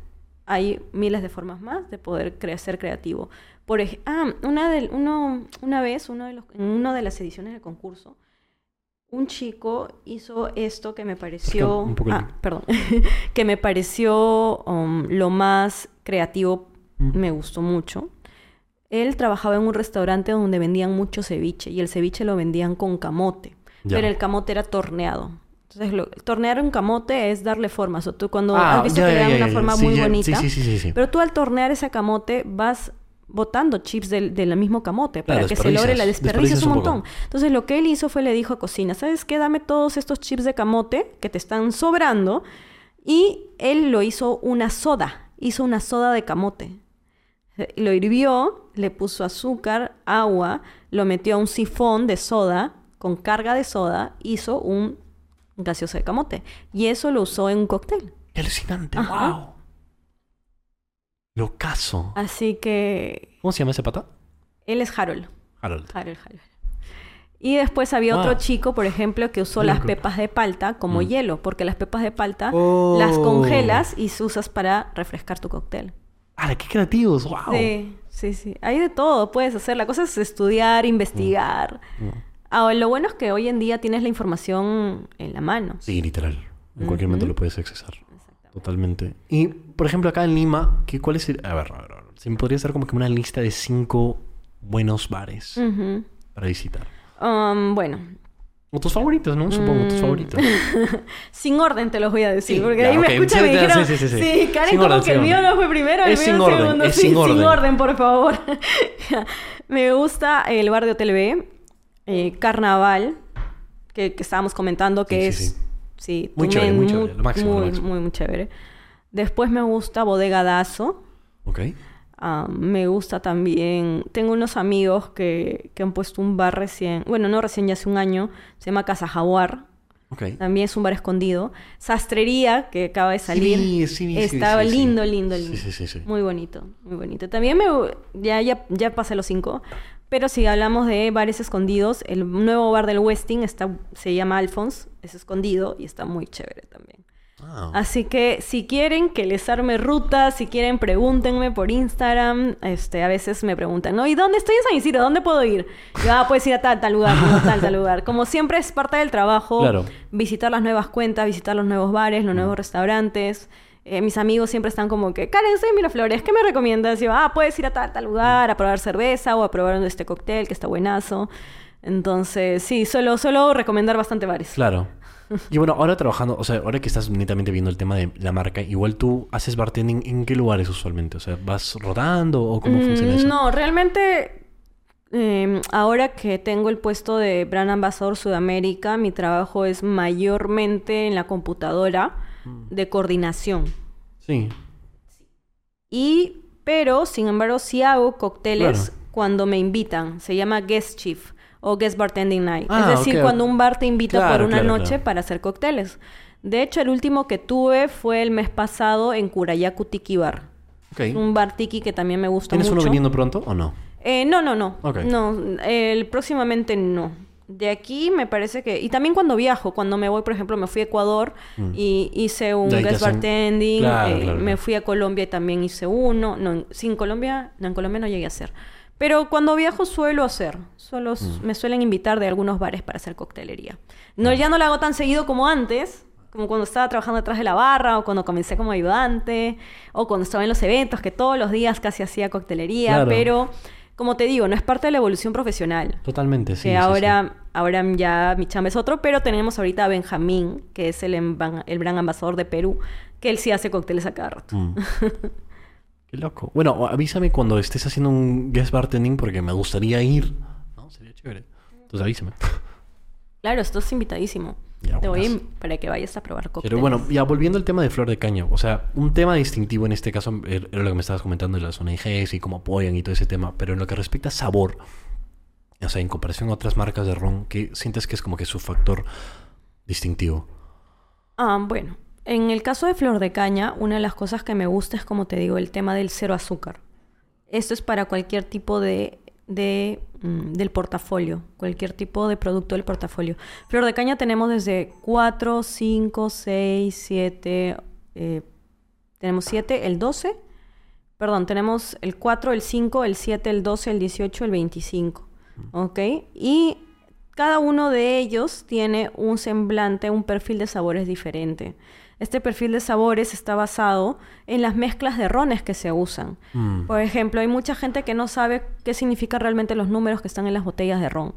hay miles de formas más de poder cre- ser creativo. Por ej- ah, una, uno, una vez, uno de los, en una de las ediciones del concurso, un chico hizo esto que me pareció... un poco ah, perdón. que me pareció um, lo más creativo, me gustó mucho. Él trabajaba en un restaurante donde vendían mucho ceviche y el ceviche lo vendían con camote. Ya. pero el camote era torneado. Entonces, lo- tornear un camote es darle forma. O sea, tú cuando Ah, has visto ya, que le dan una forma Sí, muy ya. bonita. Sí, sí, sí, sí, sí. Pero tú al tornear ese camote vas botando chips del, del mismo camote para Claro, que se logre la desperdicias, desperdicias un montón. poco. Entonces lo que él hizo fue le dijo a cocina, ¿sabes qué? Dame todos estos chips de camote que te están sobrando y él lo hizo una soda, hizo una soda de camote. Lo hirvió, le puso azúcar, agua, lo metió a un sifón de soda con carga de soda, hizo un gaseoso de camote y eso lo usó en un cóctel. Qué alucinante, Ajá. wow. Locazo. Así que ¿Cómo se llama ese pata? él es Harold. Harold. Harold, Harold. Y después había Wow. otro chico, por ejemplo, que usó las pepas de palta como Mm. hielo, porque las pepas de palta Oh. las congelas y se usas para refrescar tu cóctel. ¡Ah, qué creativos! ¡Wow! Sí, sí, sí. Hay de todo, puedes hacer. La cosa es estudiar, investigar. Mm. Ahora, lo bueno es que hoy en día tienes la información en la mano. Sí, literal. En cualquier momento lo puedes accesar. Totalmente. Y, por ejemplo, acá en Lima, ¿qué, ¿cuál es el...? A ver, a ver, a ver. Se me podría hacer como que una lista de cinco buenos bares para visitar. Um, bueno, O tus favoritos, ¿no? Supongo, tus Mm. favoritos. sin orden te los voy a decir, Sí, porque ya, ahí me escuchan y me dijeron, sí, sí, sí. sí, Karen, Sin como orden, que el mío orden. no fue primero, el Es mío sin orden, segundo. es sin orden. sin orden, por favor. me gusta el bar de Hotel B, eh, Carnaval, que, que estábamos comentando que es... sí. Sí, Muy chévere, muy chévere, lo máximo, lo muy, máximo. muy, muy chévere. Después me gusta Bodega Dazo. ¿Ok? Me gusta también. Tengo unos amigos que, que han puesto un bar recién. Bueno, no recién, ya hace un año. Se llama Casa Jaguar. También es un bar escondido. Sastrería, que acaba de salir. Sí, sí, sí, Estaba sí, lindo, lindo, lindo. sí, sí, sí. Muy bonito, muy bonito. También me... Ya, ya, ya pasé los cinco. Pero si hablamos de bares escondidos, el nuevo bar del Westin está, se llama Alphonse. Es escondido y está muy chévere también. Así que si quieren que les arme ruta, si quieren pregúntenme por Instagram. Este, a veces me preguntan, ¿no? ¿Y dónde estoy en San Isidro? ¿Dónde puedo ir? Yo, ah, puedes ir a tal, tal lugar, a tal, tal lugar. Como siempre es parte del trabajo, Claro. visitar las nuevas cuentas, visitar los nuevos bares, los nuevos restaurantes. Eh, mis amigos siempre están como que, Karen, soy Miraflores, ¿qué me recomiendas? Y yo, ah, puedes ir a tal, tal lugar a probar cerveza o a probar este cóctel que está buenazo. Entonces, sí, solo, solo recomendar bastante bares. Claro. Y bueno, ahora trabajando, o sea, ahora que estás netamente viendo el tema de la marca, igual tú haces bartending en qué lugares usualmente? O sea, ¿vas rodando o cómo Mm, funciona eso? No, realmente eh, ahora que tengo el puesto de Brand Ambassador Sudamérica, mi trabajo es mayormente en la computadora Mm. de coordinación. Sí. Y, pero, sin embargo, sí hago cócteles Claro. cuando me invitan. Se llama Guest Chief o Guest Bartending Night. Ah, es decir, ok. cuando un bar te invita Claro, por una claro, noche claro. para hacer cócteles. De hecho, el último que tuve fue el mes pasado en Curayacu Tiki Bar. Ok. Es un bar tiki que también me gusta ¿Tienes mucho. uno viniendo pronto o no? Eh, no, no, no. Ok. No, el próximamente no. De aquí me parece que... Y también cuando viajo, cuando me voy, por ejemplo, me fui a Ecuador Mm. y hice un guest bartending. Claro, eh, claro, me claro. fui a Colombia y también hice uno. No, en Colombia... No, en Colombia no llegué a hacer. Pero cuando viajo suelo hacer. Suelo, Mm. Me suelen invitar de algunos bares para hacer coctelería. No, ya no lo hago tan seguido como antes. Como cuando estaba trabajando detrás de la barra o cuando comencé como ayudante o cuando estaba en los eventos que todos los días casi hacía coctelería. Claro. Pero, como te digo, no es parte de la evolución profesional. Totalmente, sí. que sí, ahora, ahora ya mi chamba es otro, pero tenemos ahorita a Benjamín, que es el, el gran ambasador de Perú, que él sí hace cócteles a cada rato. Mm. Qué loco. Bueno, avísame cuando estés haciendo un guest bartending porque me gustaría ir. ¿No? Sería chévere. Entonces avísame. Claro, estás invitadísimo. Ya, Te voy a para que vayas a probar cócteles. Pero bueno, ya volviendo al tema de Flor de Caña, o sea, un tema distintivo en este caso er- era lo que me estabas comentando de las ONGs y cómo apoyan y todo ese tema, pero en lo que respecta a sabor, o sea, en comparación a otras marcas de ron, ¿qué sientes que es como que su factor distintivo? Ah, bueno, en el caso de Flor de Caña, una de las cosas que me gusta es, como te digo, el tema del cero azúcar. Esto es para cualquier tipo de, de, mm, del portafolio, cualquier tipo de producto del portafolio. Flor de Caña tenemos desde 4, 5, 6, 7, eh, tenemos 7, el 12, perdón, tenemos el 4, el 5, el 7, el 12, el 18, el 25, ¿ok? Y cada uno de ellos tiene un semblante, un perfil de sabores diferente. Este perfil de sabores está basado en las mezclas de rones que se usan. Mm. Por ejemplo, hay mucha gente que no sabe qué significan realmente los números que están en las botellas de ron.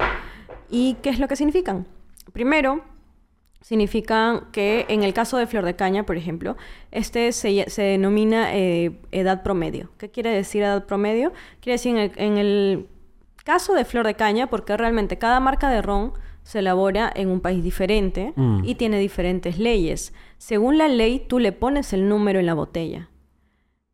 ¿Y qué es lo que significan? primero, significan que en el caso de flor de caña, por ejemplo, este se, se denomina eh, edad promedio. ¿Qué quiere decir edad promedio? Quiere decir en el, en el caso de flor de caña, porque realmente cada marca de ron se elabora en un país diferente Mm. y tiene diferentes leyes. Según la ley, tú le pones el número en la botella.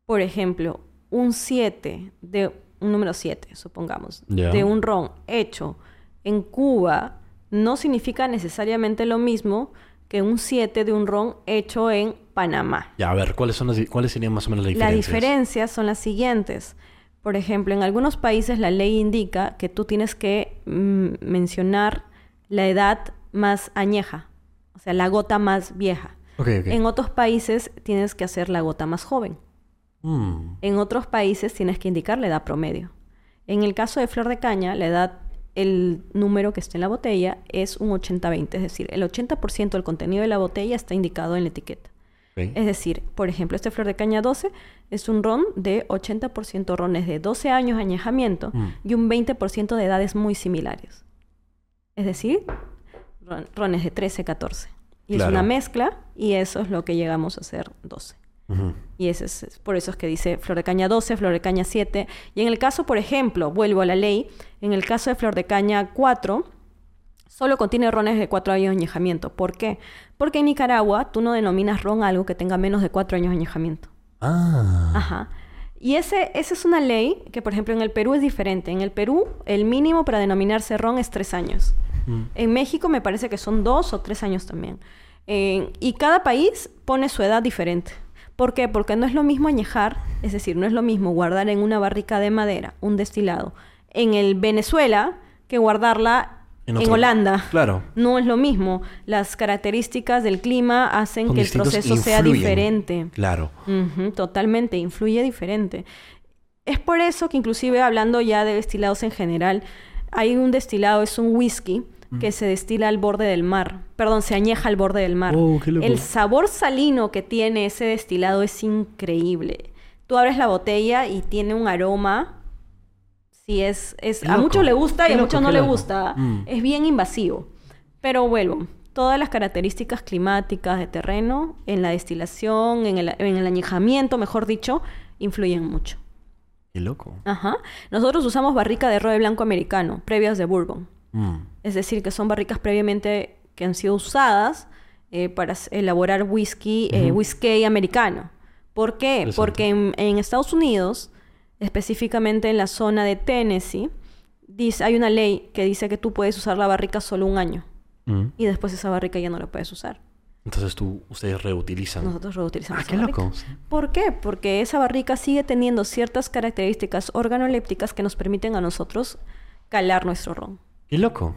Por ejemplo, un 7 de un número 7, supongamos, de un ron hecho en Cuba no significa necesariamente lo mismo que un 7 de un ron hecho en Panamá. Ya, a ver, ¿cuáles, son las, ¿cuáles serían más o menos las Las diferencias? diferencias son las siguientes. Por ejemplo, en algunos países la ley indica que tú tienes que mm, mencionar la edad más añeja, o sea, la gota más vieja. En otros países tienes que hacer la gota más joven. Mm. En otros países tienes que indicar la edad promedio. En el caso de flor de caña, la edad, el número que está en la botella es un 80-20, es decir, el 80% del contenido de la botella está indicado en la etiqueta. Es decir, por ejemplo, este Flor de Caña 12 es un ron de 80% rones de 12 años de añejamiento Mm. y un 20% de edades muy similares. Es decir, ron- rones de 13, 14. Y Claro. es una mezcla y eso es lo que llegamos a hacer 12. Ujú. Y ese es, por eso es que dice Flor de Caña 12, Flor de Caña 7. Y en el caso, por ejemplo, vuelvo a la ley, en el caso de Flor de Caña 4, solo contiene rones de 4 años de añejamiento. ¿Por qué? Porque en Nicaragua tú no denominas ron algo que tenga menos de 4 años de añejamiento. Ah. Ajá. Y ese, esa es una ley que, por ejemplo, en el Perú es diferente. En el Perú, el mínimo para denominarse ron es 3 años. Mm. En México me parece que son 2 o 3 años también. Eh, y cada país pone su edad diferente. ¿Por qué? Porque no es lo mismo añejar, es decir, no es lo mismo guardar en una barrica de madera un destilado en el Venezuela que guardarla En Holanda. Claro. No es lo mismo. Las características del clima hacen que el proceso sea diferente. Claro. Ujú, totalmente, influye diferente. Es por eso que inclusive hablando ya de destilados en general, hay un destilado, es un whisky que se destila al borde del mar. Perdón, se añeja al borde del mar. Oh, qué loco. El sabor salino que tiene ese destilado es increíble. Tú abres la botella y tiene un aroma. Sí, es, es a muchos le gusta y a muchos no le gusta. Mm. Es bien invasivo. Pero vuelvo, todas las características climáticas de terreno, en la destilación, en el, en el añejamiento, mejor dicho, influyen mucho. Qué loco. Ajá. Nosotros usamos barrica de roble blanco americano, previas de bourbon. Mm. Es decir, que son barricas previamente que han sido usadas eh, para elaborar whisky, eh, whisky americano. ¿Por qué? Porque en, en Estados Unidos, específicamente en la zona de Tennessee, dice, hay una ley que dice que tú puedes usar la barrica solo un año Mm. y después esa barrica ya no la puedes usar. Entonces tú, ustedes reutilizan. Nosotros reutilizamos Ah, qué loco. ¿Por qué? Porque esa barrica sigue teniendo ciertas características organolépticas que nos permiten a nosotros calar nuestro ron. Qué loco.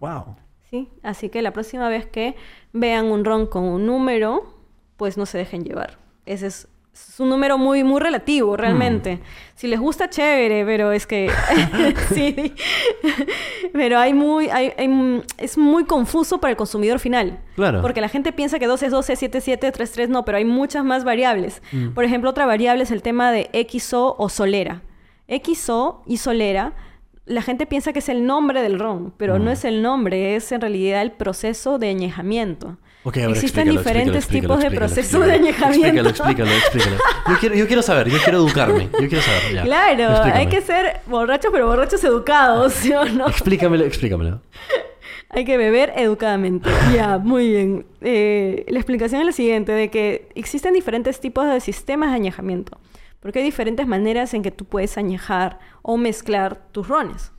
Wow. Sí, así que la próxima vez que vean un ron con un número, pues no se dejen llevar. Ese es, es un número muy, muy relativo, realmente. Si les gusta, chévere, pero es que... sí. pero hay muy... hay- hay- es muy confuso para el consumidor final. Claro. Porque la gente piensa que 12 es 12, 7 es 7, 3 3 no, pero hay muchas más variables. Mm. Por ejemplo, otra variable es el tema de XO o solera. XO y solera, la gente piensa que es el nombre del ron, pero Mm. no es el nombre, es en realidad el proceso de añejamiento. Ver, Existen explícalo, diferentes explícalo, tipos de explícalo, proceso explícalo. de añejamiento. Explícalo, explícalo, explícalo. Yo quiero, yo quiero saber, yo quiero educarme. Yo quiero saber. ya. Claro, Explícame. hay que ser borrachos, pero borrachos educados, ¿sí o no? Explícamelo, explícamelo. Hay que beber educadamente. Ya, muy bien. Eh, la explicación es la siguiente, de que existen diferentes tipos de sistemas de añejamiento. Porque hay diferentes maneras en que tú puedes añejar o mezclar tus rones.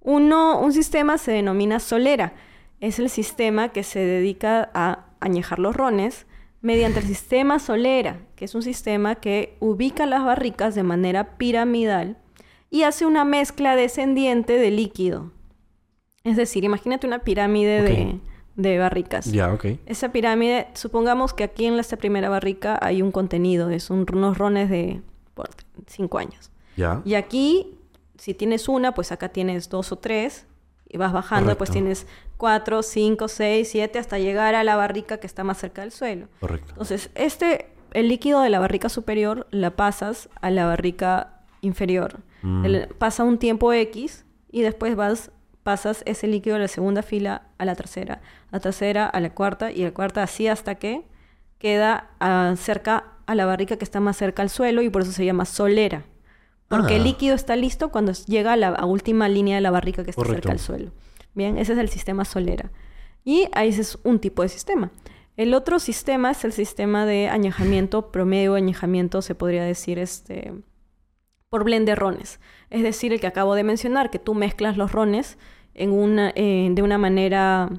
Uno, un sistema se denomina solera. Es el sistema que se dedica a añejar los rones mediante el sistema solera, que es un sistema que ubica las barricas de manera piramidal y hace una mezcla descendiente de líquido. Es decir, imagínate una pirámide de, de barricas. Ya, ok. Esa pirámide, supongamos que aquí en esta primera barrica hay un contenido, es un- unos rones de 5 años. Ya. Y aquí, si tienes una, pues acá tienes dos o tres, y vas bajando, Correcto. pues tienes cuatro, cinco, seis, siete, hasta llegar a la barrica que está más cerca del suelo. Correcto. Entonces, este, el líquido de la barrica superior la pasas a la barrica inferior. Mm. El- pasa un tiempo X y después vas pasas ese líquido de la segunda fila a la tercera, la tercera a la cuarta y la cuarta así hasta que queda ah, cerca a la barrica que está más cerca al suelo y por eso se llama solera. Porque el Ah. líquido está listo cuando llega a la a última línea de la barrica que está Correcto. cerca al suelo. Bien, ese es el sistema solera. Y ahí es un tipo de sistema. El otro sistema es el sistema de añejamiento, promedio añejamiento, se podría decir, este, por blend de rones. Es decir, el que acabo de mencionar, que tú mezclas los rones en una, eh, de una manera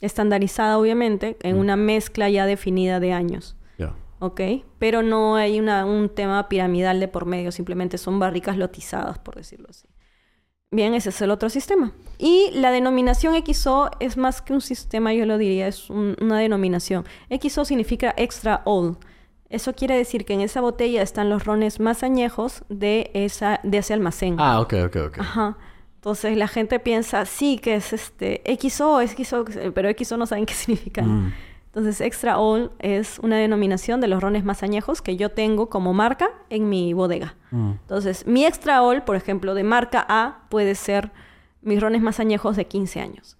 estandarizada, obviamente, en Mm. una mezcla ya definida de años. ¿Ok? Pero no hay una- un tema piramidal de por medio, simplemente son barricas lotizadas, por decirlo así. Bien, ese es el otro sistema. Y la denominación XO es más que un sistema, yo lo diría, es un- una denominación. XO significa extra old. Eso quiere decir que en esa botella están los rones más añejos de, esa, de ese almacén. Ah, ok, ok, ok. Ajá. Entonces la gente piensa, sí, que es este XO, es XO, pero XO no saben qué significa. Mm. Entonces, Extra Old es una denominación de los rones más añejos que yo tengo como marca en mi bodega. Mm. Entonces, mi Extra Old, por ejemplo, de marca A, puede ser mis rones más añejos de 15 años.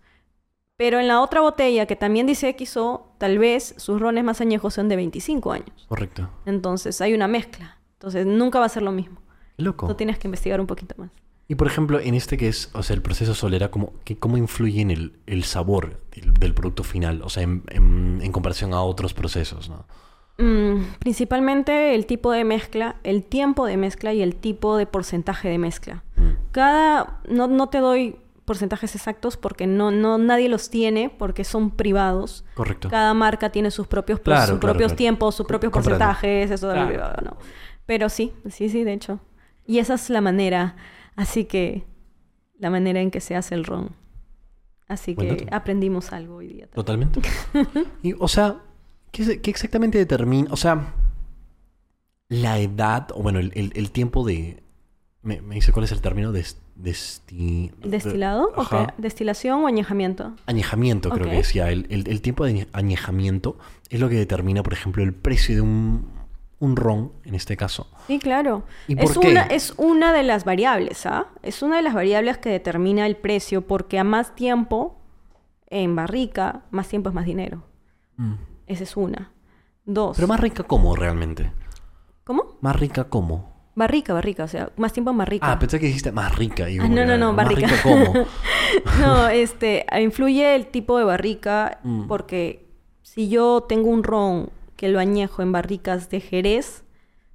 Pero en la otra botella, que también dice XO, tal vez sus rones más añejos son de 25 años. Correcto. Entonces, hay una mezcla. Entonces, nunca va a ser lo mismo. Loco. Tú tienes que investigar un poquito más. Y por ejemplo, en este que es, o sea, el proceso solera, ¿cómo, que, cómo influye en el, el sabor del, del producto final? O sea, en, en- en comparación a otros procesos, ¿no? Mm, principalmente el tipo de mezcla, el tiempo de mezcla y el tipo de porcentaje de mezcla. Mm. Cada, no, no te doy porcentajes exactos porque no, no nadie los tiene porque son privados. Correcto. Cada marca tiene sus propios, Claro, sus claro, propios claro. tiempos, sus propios Comprendo. porcentajes, eso Claro. privado, no. Pero sí, sí, sí, de hecho. Y esa es la manera, así que la manera en que se hace el ron. Así que aprendimos algo hoy día. también. Totalmente. y, o sea, ¿qué, exactamente determina? O sea, la edad, o bueno, el, el- el tiempo de. Me, me dice cuál es el término? Desti- ¿Destilado? ¿O Ajá. qué? ¿Destilación o añejamiento? Añejamiento, creo que decía. El, el- el tiempo de añe- añejamiento es lo que determina, por ejemplo, el precio de un, un ron, en este caso. Sí, claro. ¿Y es, por qué? Una, es una de las variables, ¿ah? Es una de las variables que determina el precio porque a más tiempo en barrica, más tiempo es más dinero. Esa es una. Dos. Pero más rica como realmente. ¿Cómo? Más rica como. Barrica, barrica. O sea, más tiempo en barrica. Ah, pensé que dijiste más rica. Y Ah, no, no, no, más barrica. rica como. no, este, influye el tipo de barrica Mm. porque si yo tengo un ron que lo añejo en barricas de Jerez,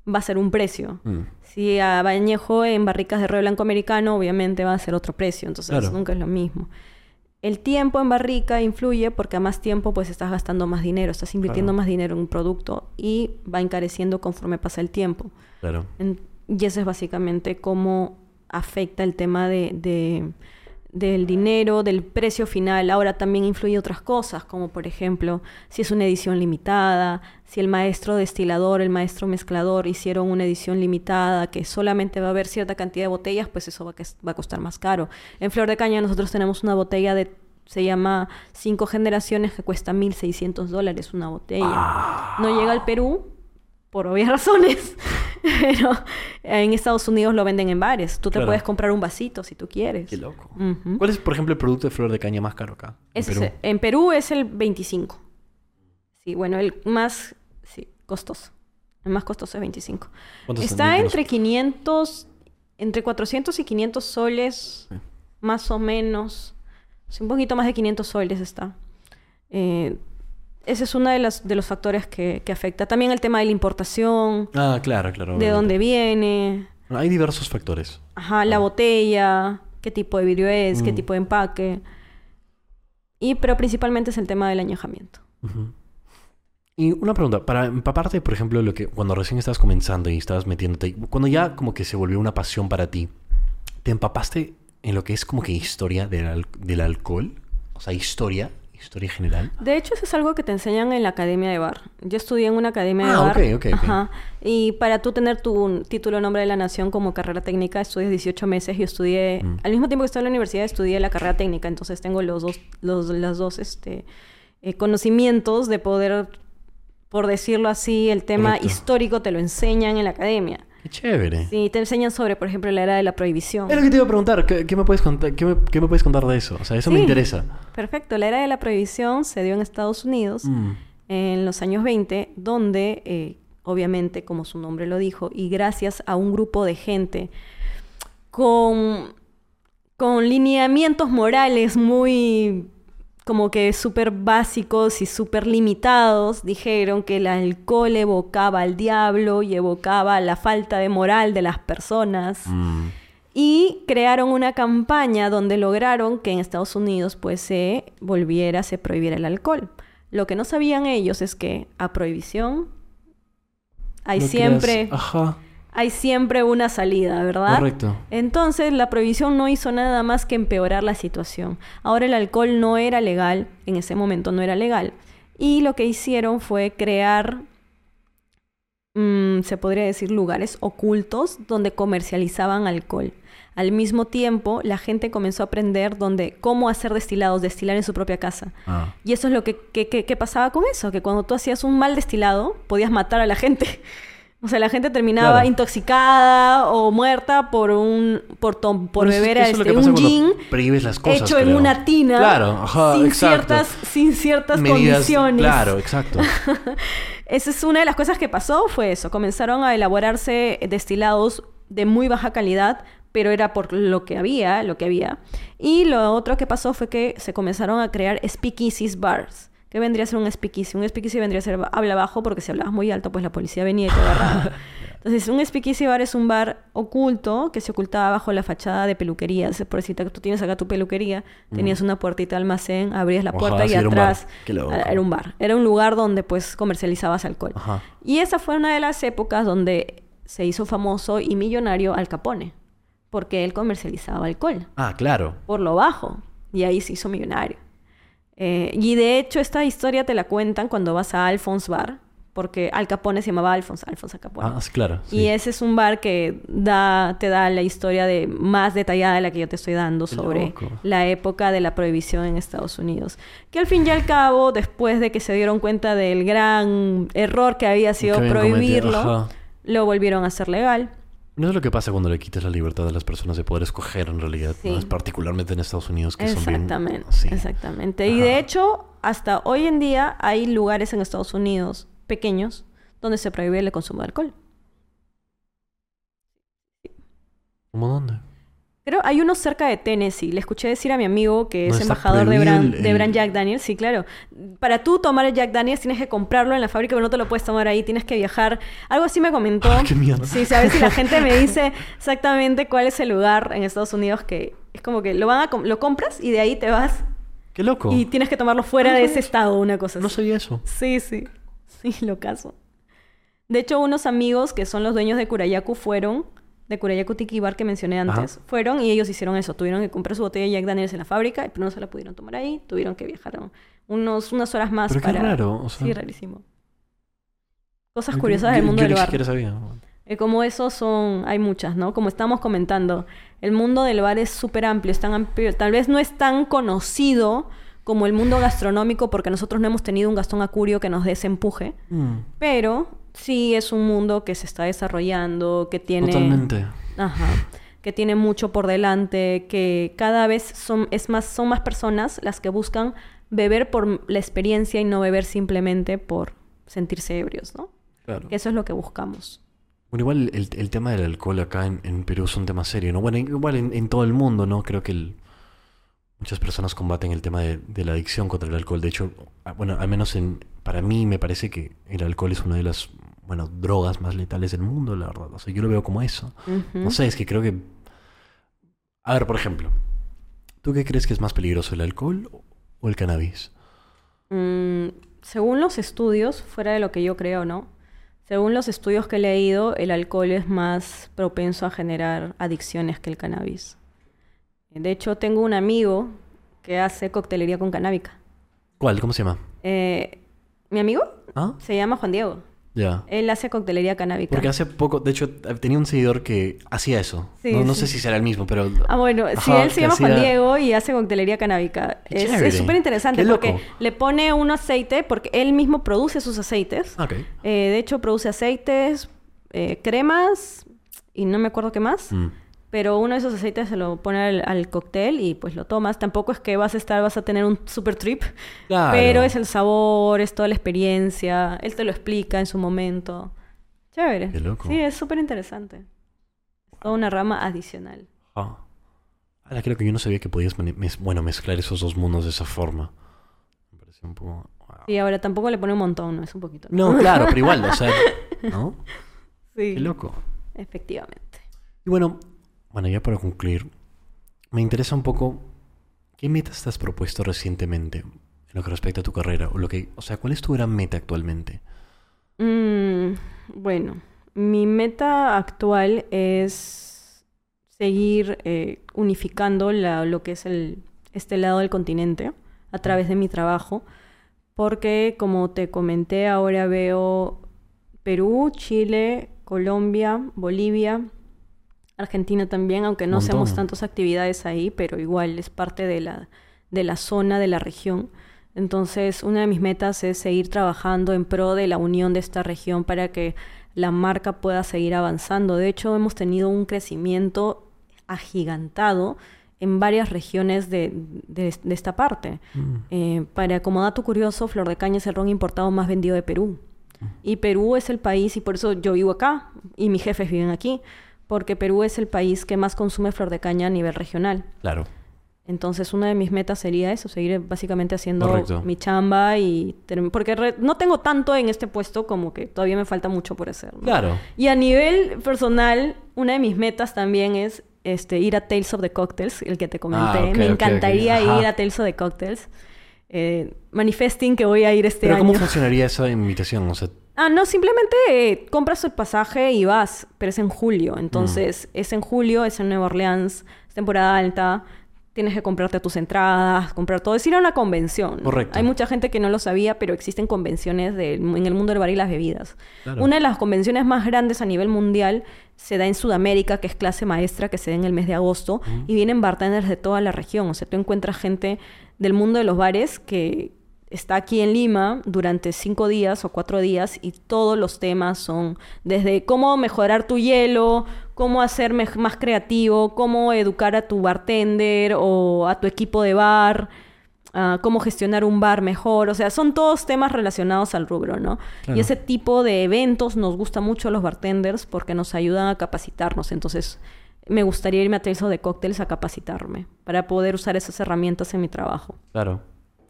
va a ser un precio. Mm. Si añejo en barricas de río blanco americano, obviamente va a ser otro precio, entonces Claro. nunca es lo mismo. El tiempo en barrica influye porque a más tiempo pues estás gastando más dinero, estás invirtiendo Claro. más dinero en un producto y va encareciendo conforme pasa el tiempo. Claro. En- y eso es básicamente cómo afecta el tema de, de- del dinero, del precio final. Ahora también influye otras cosas, como por ejemplo, si es una edición limitada, si el maestro destilador, el maestro mezclador hicieron una edición limitada, que solamente va a haber cierta cantidad de botellas, pues eso va a, que- va a costar más caro. En Flor de Caña nosotros tenemos una botella de, se llama Cinco Generaciones, que cuesta 1.600 dólares una botella. No llega al Perú, por obvias razones, pero en Estados Unidos lo venden en bares. Tú te Claro. puedes comprar un vasito si tú quieres. Qué loco. ¿Cuál es, por ejemplo, el producto de flor de caña más caro acá? en Ese Perú? en Perú es el 25. Sí, bueno, el más sí, costoso. El más costoso es 25. ¿Cuántos Está entre 500, entre 400 y 500 soles, Sí. más o menos. Un poquito más de 500 soles está. Eh, ese es uno de, las, de los factores que, que afecta. También el tema de la importación, Ah, claro, claro. de dónde viene, Hay diversos factores. ajá, la botella, qué tipo de vidrio es, qué Mm. tipo de empaque. Y, pero principalmente es el tema del añejamiento. Y una pregunta, para empaparte, por ejemplo, lo que cuando recién estabas comenzando y estabas metiéndote, cuando ya como que se volvió una pasión para ti, ¿te empapaste en lo que es como que historia del, al- del alcohol? O sea, historia, historia general. De hecho, eso es algo que te enseñan en la academia de bar. Yo estudié en una academia de Ah, bar. ok, ok, ok. Ajá. Y para tú tener tu título nombre de la nación como carrera técnica, estudias 18 meses. Yo estudié, Mm. al mismo tiempo que estaba en la universidad, estudié la carrera técnica. Entonces tengo los dos, los, las dos este, eh, conocimientos de poder, por decirlo así, el tema Correcto. histórico te lo enseñan en la academia. Qué chévere. Sí, te enseñan sobre, por ejemplo, la era de la prohibición. Es lo que te iba a preguntar. ¿Qué, qué me, puedes contar, qué, me, qué me puedes contar de eso? O sea, eso me interesa. Perfecto, la era de la prohibición se dio en Estados Unidos Mm. en los años 20, donde, eh, obviamente, como su nombre lo dijo, y gracias a un grupo de gente con, con lineamientos morales muy como que súper básicos y súper limitados, dijeron que el alcohol evocaba al diablo y evocaba la falta de moral de las personas. Mm. Y crearon una campaña donde lograron que en Estados Unidos pues se volviera, se prohibiera el alcohol. Lo que no sabían ellos es que a prohibición hay No siempre, creas- Ajá. Hay siempre una salida, ¿verdad? Correcto. Entonces la prohibición no hizo nada más que empeorar la situación. Ahora el alcohol no era legal, en ese momento no era legal. Y lo que hicieron fue crear, mm, se podría decir, lugares ocultos donde comercializaban alcohol. Al mismo tiempo, la gente comenzó a aprender donde, cómo hacer destilados, destilar en su propia casa. Ah. Y eso es lo que, que- que- que pasaba con eso, que cuando tú hacías un mal destilado, podías matar a la gente. O sea, la gente terminaba Claro. intoxicada o muerta por un por, tom- por Bueno, beber eso este, un gin prohíbes las cosas, hecho en una tina Claro, ajá, sin ciertas sin ciertas Medidas- condiciones. Claro, exacto. Esa es una de las cosas que pasó, fue eso. Comenzaron a elaborarse destilados de muy baja calidad, pero era por lo que había, lo que había. Y lo otro que pasó fue que se comenzaron a crear speakeasies bars. ¿Qué vendría a ser un speakeasy? Un speakeasy vendría a ser habla bajo porque si hablabas muy alto, pues la policía venía y te agarraba. Entonces, un speakeasy bar es un bar oculto que se ocultaba bajo la fachada de peluquerías. Por decir, tú tienes acá tu peluquería, tenías una puertita de almacén, abrías la puerta y era un atrás era un bar. Era un lugar donde pues comercializabas alcohol. Ajá. Y esa fue una de las épocas donde se hizo famoso y millonario Al Capone, porque él comercializaba alcohol Ah, claro. por lo bajo y ahí se hizo millonario. Eh, y de hecho esta historia te la cuentan cuando vas a Alphonse Bar, porque Al Capone se llamaba Alphonse, Alphonse Al Capone. Ah, claro. sí. Y ese es un bar que da, te da la historia de más detallada de la que yo te estoy dando sobre loco. la época de la prohibición en Estados Unidos. Que al fin y al cabo, después de que se dieron cuenta del gran error que había sido prohibirlo, lo volvieron a hacer legal. No es lo que pasa cuando le quitas la libertad a las personas de poder escoger en realidad. ¿no? Es particularmente en Estados Unidos que son bien... Exactamente, sí. exactamente. Y Ajá. de hecho, hasta hoy en día hay lugares en Estados Unidos pequeños donde se prohíbe el consumo de alcohol. ¿Cómo dónde? Creo hay uno cerca de Tennessee. Le escuché decir a mi amigo que ¿No es embajador de brand, el- de brand Jack Daniels. Sí, claro. Para tú tomar el Jack Daniels tienes que comprarlo en la fábrica, pero no te lo puedes tomar ahí. Tienes que viajar. Algo así me comentó. Ay, qué mierda. Sí, ver si la gente me dice exactamente cuál es el lugar en Estados Unidos que es como que lo van a com- lo compras y de ahí te vas ¡Qué loco! y tienes que tomarlo fuera No de ese eso. estado, una cosa así. No sabía eso. Sí, sí. Sí, lo caso. De hecho, unos amigos que son los dueños de Curayacu fueron, de Tiki Bar que mencioné antes, Ajá. fueron y ellos hicieron eso. Tuvieron que comprar su botella de Jack Daniels en la fábrica, pero no se la pudieron tomar ahí. Tuvieron que viajar unos, unas horas más Pero qué para... raro, o sea- Sí, rarísimo. Cosas curiosas yo- del mundo yo del ni bar. siquiera sabía. Eh, como esos son, hay muchas, ¿no? Como estamos comentando, el mundo del bar es súper amplio, es tan amplio, tal vez no es tan conocido como el mundo gastronómico porque nosotros no hemos tenido un Gastón Acurio que nos dé ese empuje, Mm, pero sí es un mundo que se está desarrollando, que tiene... Totalmente. Ajá. Que tiene mucho por delante, que cada vez son, es más, son más personas las que buscan beber por la experiencia y no beber simplemente por sentirse ebrios, ¿no? Claro. Eso es lo que buscamos. Bueno, igual el, el tema del alcohol acá en, en Perú es un tema serio, ¿no? Bueno, igual en, en todo el mundo, ¿no? Creo que el- muchas personas combaten el tema de, de la adicción contra el alcohol. De hecho, a- bueno, al menos en, para mí me parece que el alcohol es una de las, bueno, drogas más letales del mundo, la verdad. O sea, yo lo veo como eso. No sé, es que creo que... A ver, por ejemplo, ¿tú qué crees que es más peligroso, el alcohol o el cannabis? Mm, según los estudios, fuera de lo que yo creo, ¿no? Según los estudios que he leído, el alcohol es más propenso a generar adicciones que el cannabis. De hecho, tengo un amigo que hace coctelería con canábica. ¿Cuál? ¿Cómo se llama? Eh, ¿Mi amigo? ¿Ah? Se llama Juan Diego. Ya. Él hace coctelería canábica. Porque hace poco, de hecho, tenía un seguidor que hacía eso. Sí, no no sí. sé si será el mismo, pero... Ah, bueno, sí, Ajá, él se llama Juan Diego y hace coctelería canábica. Qué Es súper interesante porque loco. le pone un aceite, porque él mismo produce sus aceites. Ok. Eh, de hecho, produce aceites, eh, cremas, y no me acuerdo qué más. Mm. Pero uno de esos aceites se lo pone al, al cóctel y pues lo tomas. Tampoco es que vas a estar, vas a tener un super trip. Claro. Pero es el sabor, es toda la experiencia. Él te lo explica en su momento. Chévere. Qué loco. Sí, es súper interesante. Es toda una rama adicional. Ah. Ahora creo que yo no sabía que podías mez- bueno, mezclar esos dos mundos de esa forma. Me pareció un poco... wow. Y ahora tampoco le pone un montón, ¿no? Es un poquito. No, claro, pero igual, o sea, ¿no? Sí. Qué loco. Efectivamente. Y bueno, bueno, ya para concluir, me interesa un poco qué metas te has propuesto recientemente en lo que respecta a tu carrera o lo que, o sea, ¿cuál es tu gran meta actualmente? Mm, bueno, mi meta actual es seguir eh, unificando lo que es el, este lado del continente a través de mi trabajo, porque como te comenté, ahora veo Perú, Chile, Colombia, Bolivia, Argentina también, aunque no hacemos tantas actividades ahí, pero igual es parte de la, de la zona, de la región. Entonces, una de mis metas es seguir trabajando en pro de la unión de esta región para que la marca pueda seguir avanzando. De hecho, hemos tenido un crecimiento agigantado en varias regiones de, de- de esta parte. Eh, para como dato curioso, Flor de Caña es el ron importado más vendido de Perú. Y Perú es el país, y por eso yo vivo acá, y mis jefes viven aquí, porque Perú es el país que más consume flor de caña a nivel regional. Claro. Entonces, una de mis metas sería eso, seguir básicamente haciendo Correcto. mi chamba y... Porque no tengo tanto en este puesto como que todavía me falta mucho por hacer. ¿no? Claro. Y a nivel personal, una de mis metas también es este, ir a Tales of the Cocktails, el que te comenté. Ah, me encantaría ir a Tales of the Cocktails. Eh, manifesting que voy a ir este Pero año. ¿cómo funcionaría esa invitación? O sea, Ah, no, simplemente eh, compras el pasaje y vas, pero es en julio. Entonces, Mm. es en julio, es en Nueva Orleans, es temporada alta, tienes que comprarte tus entradas, comprar todo. Es ir a una convención. Correcto. Hay mucha gente que no lo sabía, pero existen convenciones de- en el mundo del bar y las bebidas. Claro. Una de las convenciones más grandes a nivel mundial se da en Sudamérica, que es clase maestra, que se da en el mes de agosto, y vienen bartenders de toda la región. O sea, tú encuentras gente del mundo de los bares que está aquí en Lima durante cinco días o cuatro días y todos los temas son desde cómo mejorar tu hielo, cómo hacer más creativo, cómo educar a tu bartender o a tu equipo de bar, ah, cómo gestionar un bar mejor. O sea, son todos temas relacionados al rubro, ¿no? Claro. Y ese tipo de eventos nos gusta mucho a los bartenders porque nos ayudan a capacitarnos. Entonces, me gustaría irme a Tales the Cocktails a capacitarme para poder usar esas herramientas en mi trabajo. claro.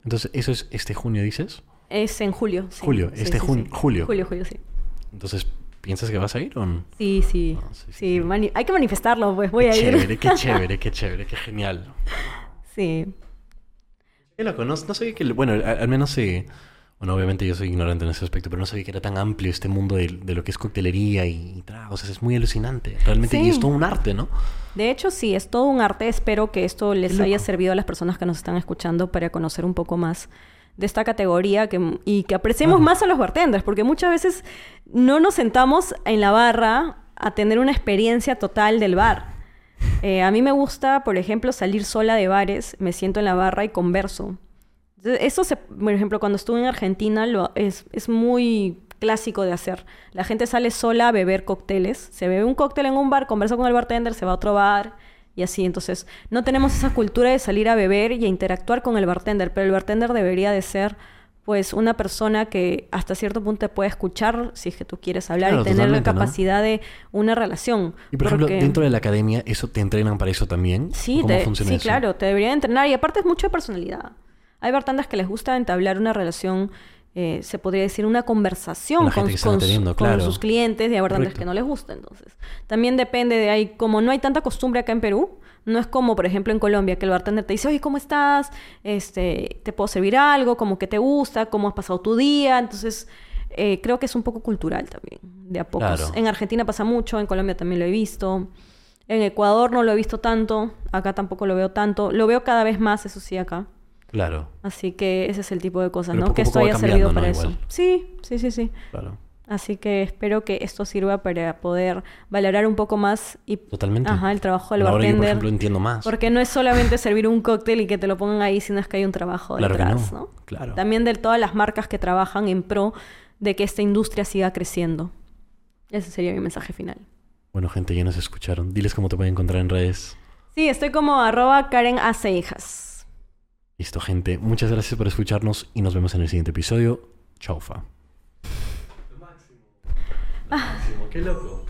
Entonces, ¿eso es este junio, dices? Es en julio. sí. Julio, Sí, este sí, jun- julio. Julio, julio, sí. Entonces, ¿piensas que vas a ir o no? Sí, sí. Ah, sí, hay que manifestarlo, pues voy a ir. Chévere, qué chévere, qué chévere, qué genial. Sí. Qué loco, no, no sabía que... Bueno, al, al menos sí... Bueno, obviamente yo soy ignorante en ese aspecto, pero no sabía que era tan amplio este mundo de, de lo que es coctelería y, y tragos. O sea, es muy alucinante. Realmente, y es todo un arte, ¿no? De hecho, sí, es todo un arte. Espero que esto les haya servido a las personas que nos están escuchando para conocer un poco más de esta categoría que, y que apreciemos más a los bartenders, porque muchas veces no nos sentamos en la barra a tener una experiencia total del bar. Eh, a mí me gusta, por ejemplo, salir sola de bares, me siento en la barra y converso. Eso, se, por ejemplo, cuando estuve en Argentina, lo, es, es muy clásico de hacer. La gente sale sola a beber cócteles. Se bebe un cóctel en un bar, conversa con el bartender, se va a otro bar y así. Entonces, no tenemos esa cultura de salir a beber y a interactuar con el bartender, pero el bartender debería de ser pues una persona que hasta cierto punto te puede escuchar si es que tú quieres hablar Claro, y tener la capacidad de una relación. Y por ejemplo, dentro de la academia, ¿eso te entrenan para eso también? Sí, ¿Cómo te- funciona sí eso? claro, te deberían entrenar. Y aparte es mucho de personalidad. Hay bartenders que les gusta entablar una relación, eh, se podría decir, una conversación Con con, que están con claro. sus clientes bartenders Correcto. que no les gusta. Entonces, también depende de ahí, como no hay tanta costumbre acá en Perú, no es como, por ejemplo, en Colombia, que el bartender te dice, oye, ¿cómo estás? Este, ¿Te puedo servir algo? ¿Cómo que te gusta? ¿Cómo has pasado tu día? Entonces, eh, creo que es un poco cultural también, de a pocos. Claro. En Argentina pasa mucho, en Colombia también lo he visto. En Ecuador no lo he visto tanto, acá tampoco lo veo tanto. Lo veo cada vez más, eso sí, acá. Claro, Así que ese es el tipo de cosas, Pero ¿no? Que esto haya servido ¿no? para Igual. eso. Sí, sí, sí, sí. claro. Así que espero que esto sirva para poder valorar un poco más y Totalmente. Ajá, el trabajo del Ahora yo, por bartender. ejemplo, entiendo más. Porque no es solamente servir un cóctel y que te lo pongan ahí, sino es que hay un trabajo Claro que detrás, no, ¿no? claro. También de todas las marcas que trabajan en pro de que esta industria siga creciendo. Ese sería mi mensaje final. Bueno, gente, ya nos escucharon. Diles cómo te pueden encontrar en redes. Sí, estoy como arroba Karen Aceijas. Listo, gente. Muchas gracias por escucharnos y nos vemos en el siguiente episodio. Chaufa. Lo máximo. Lo máximo. Qué loco.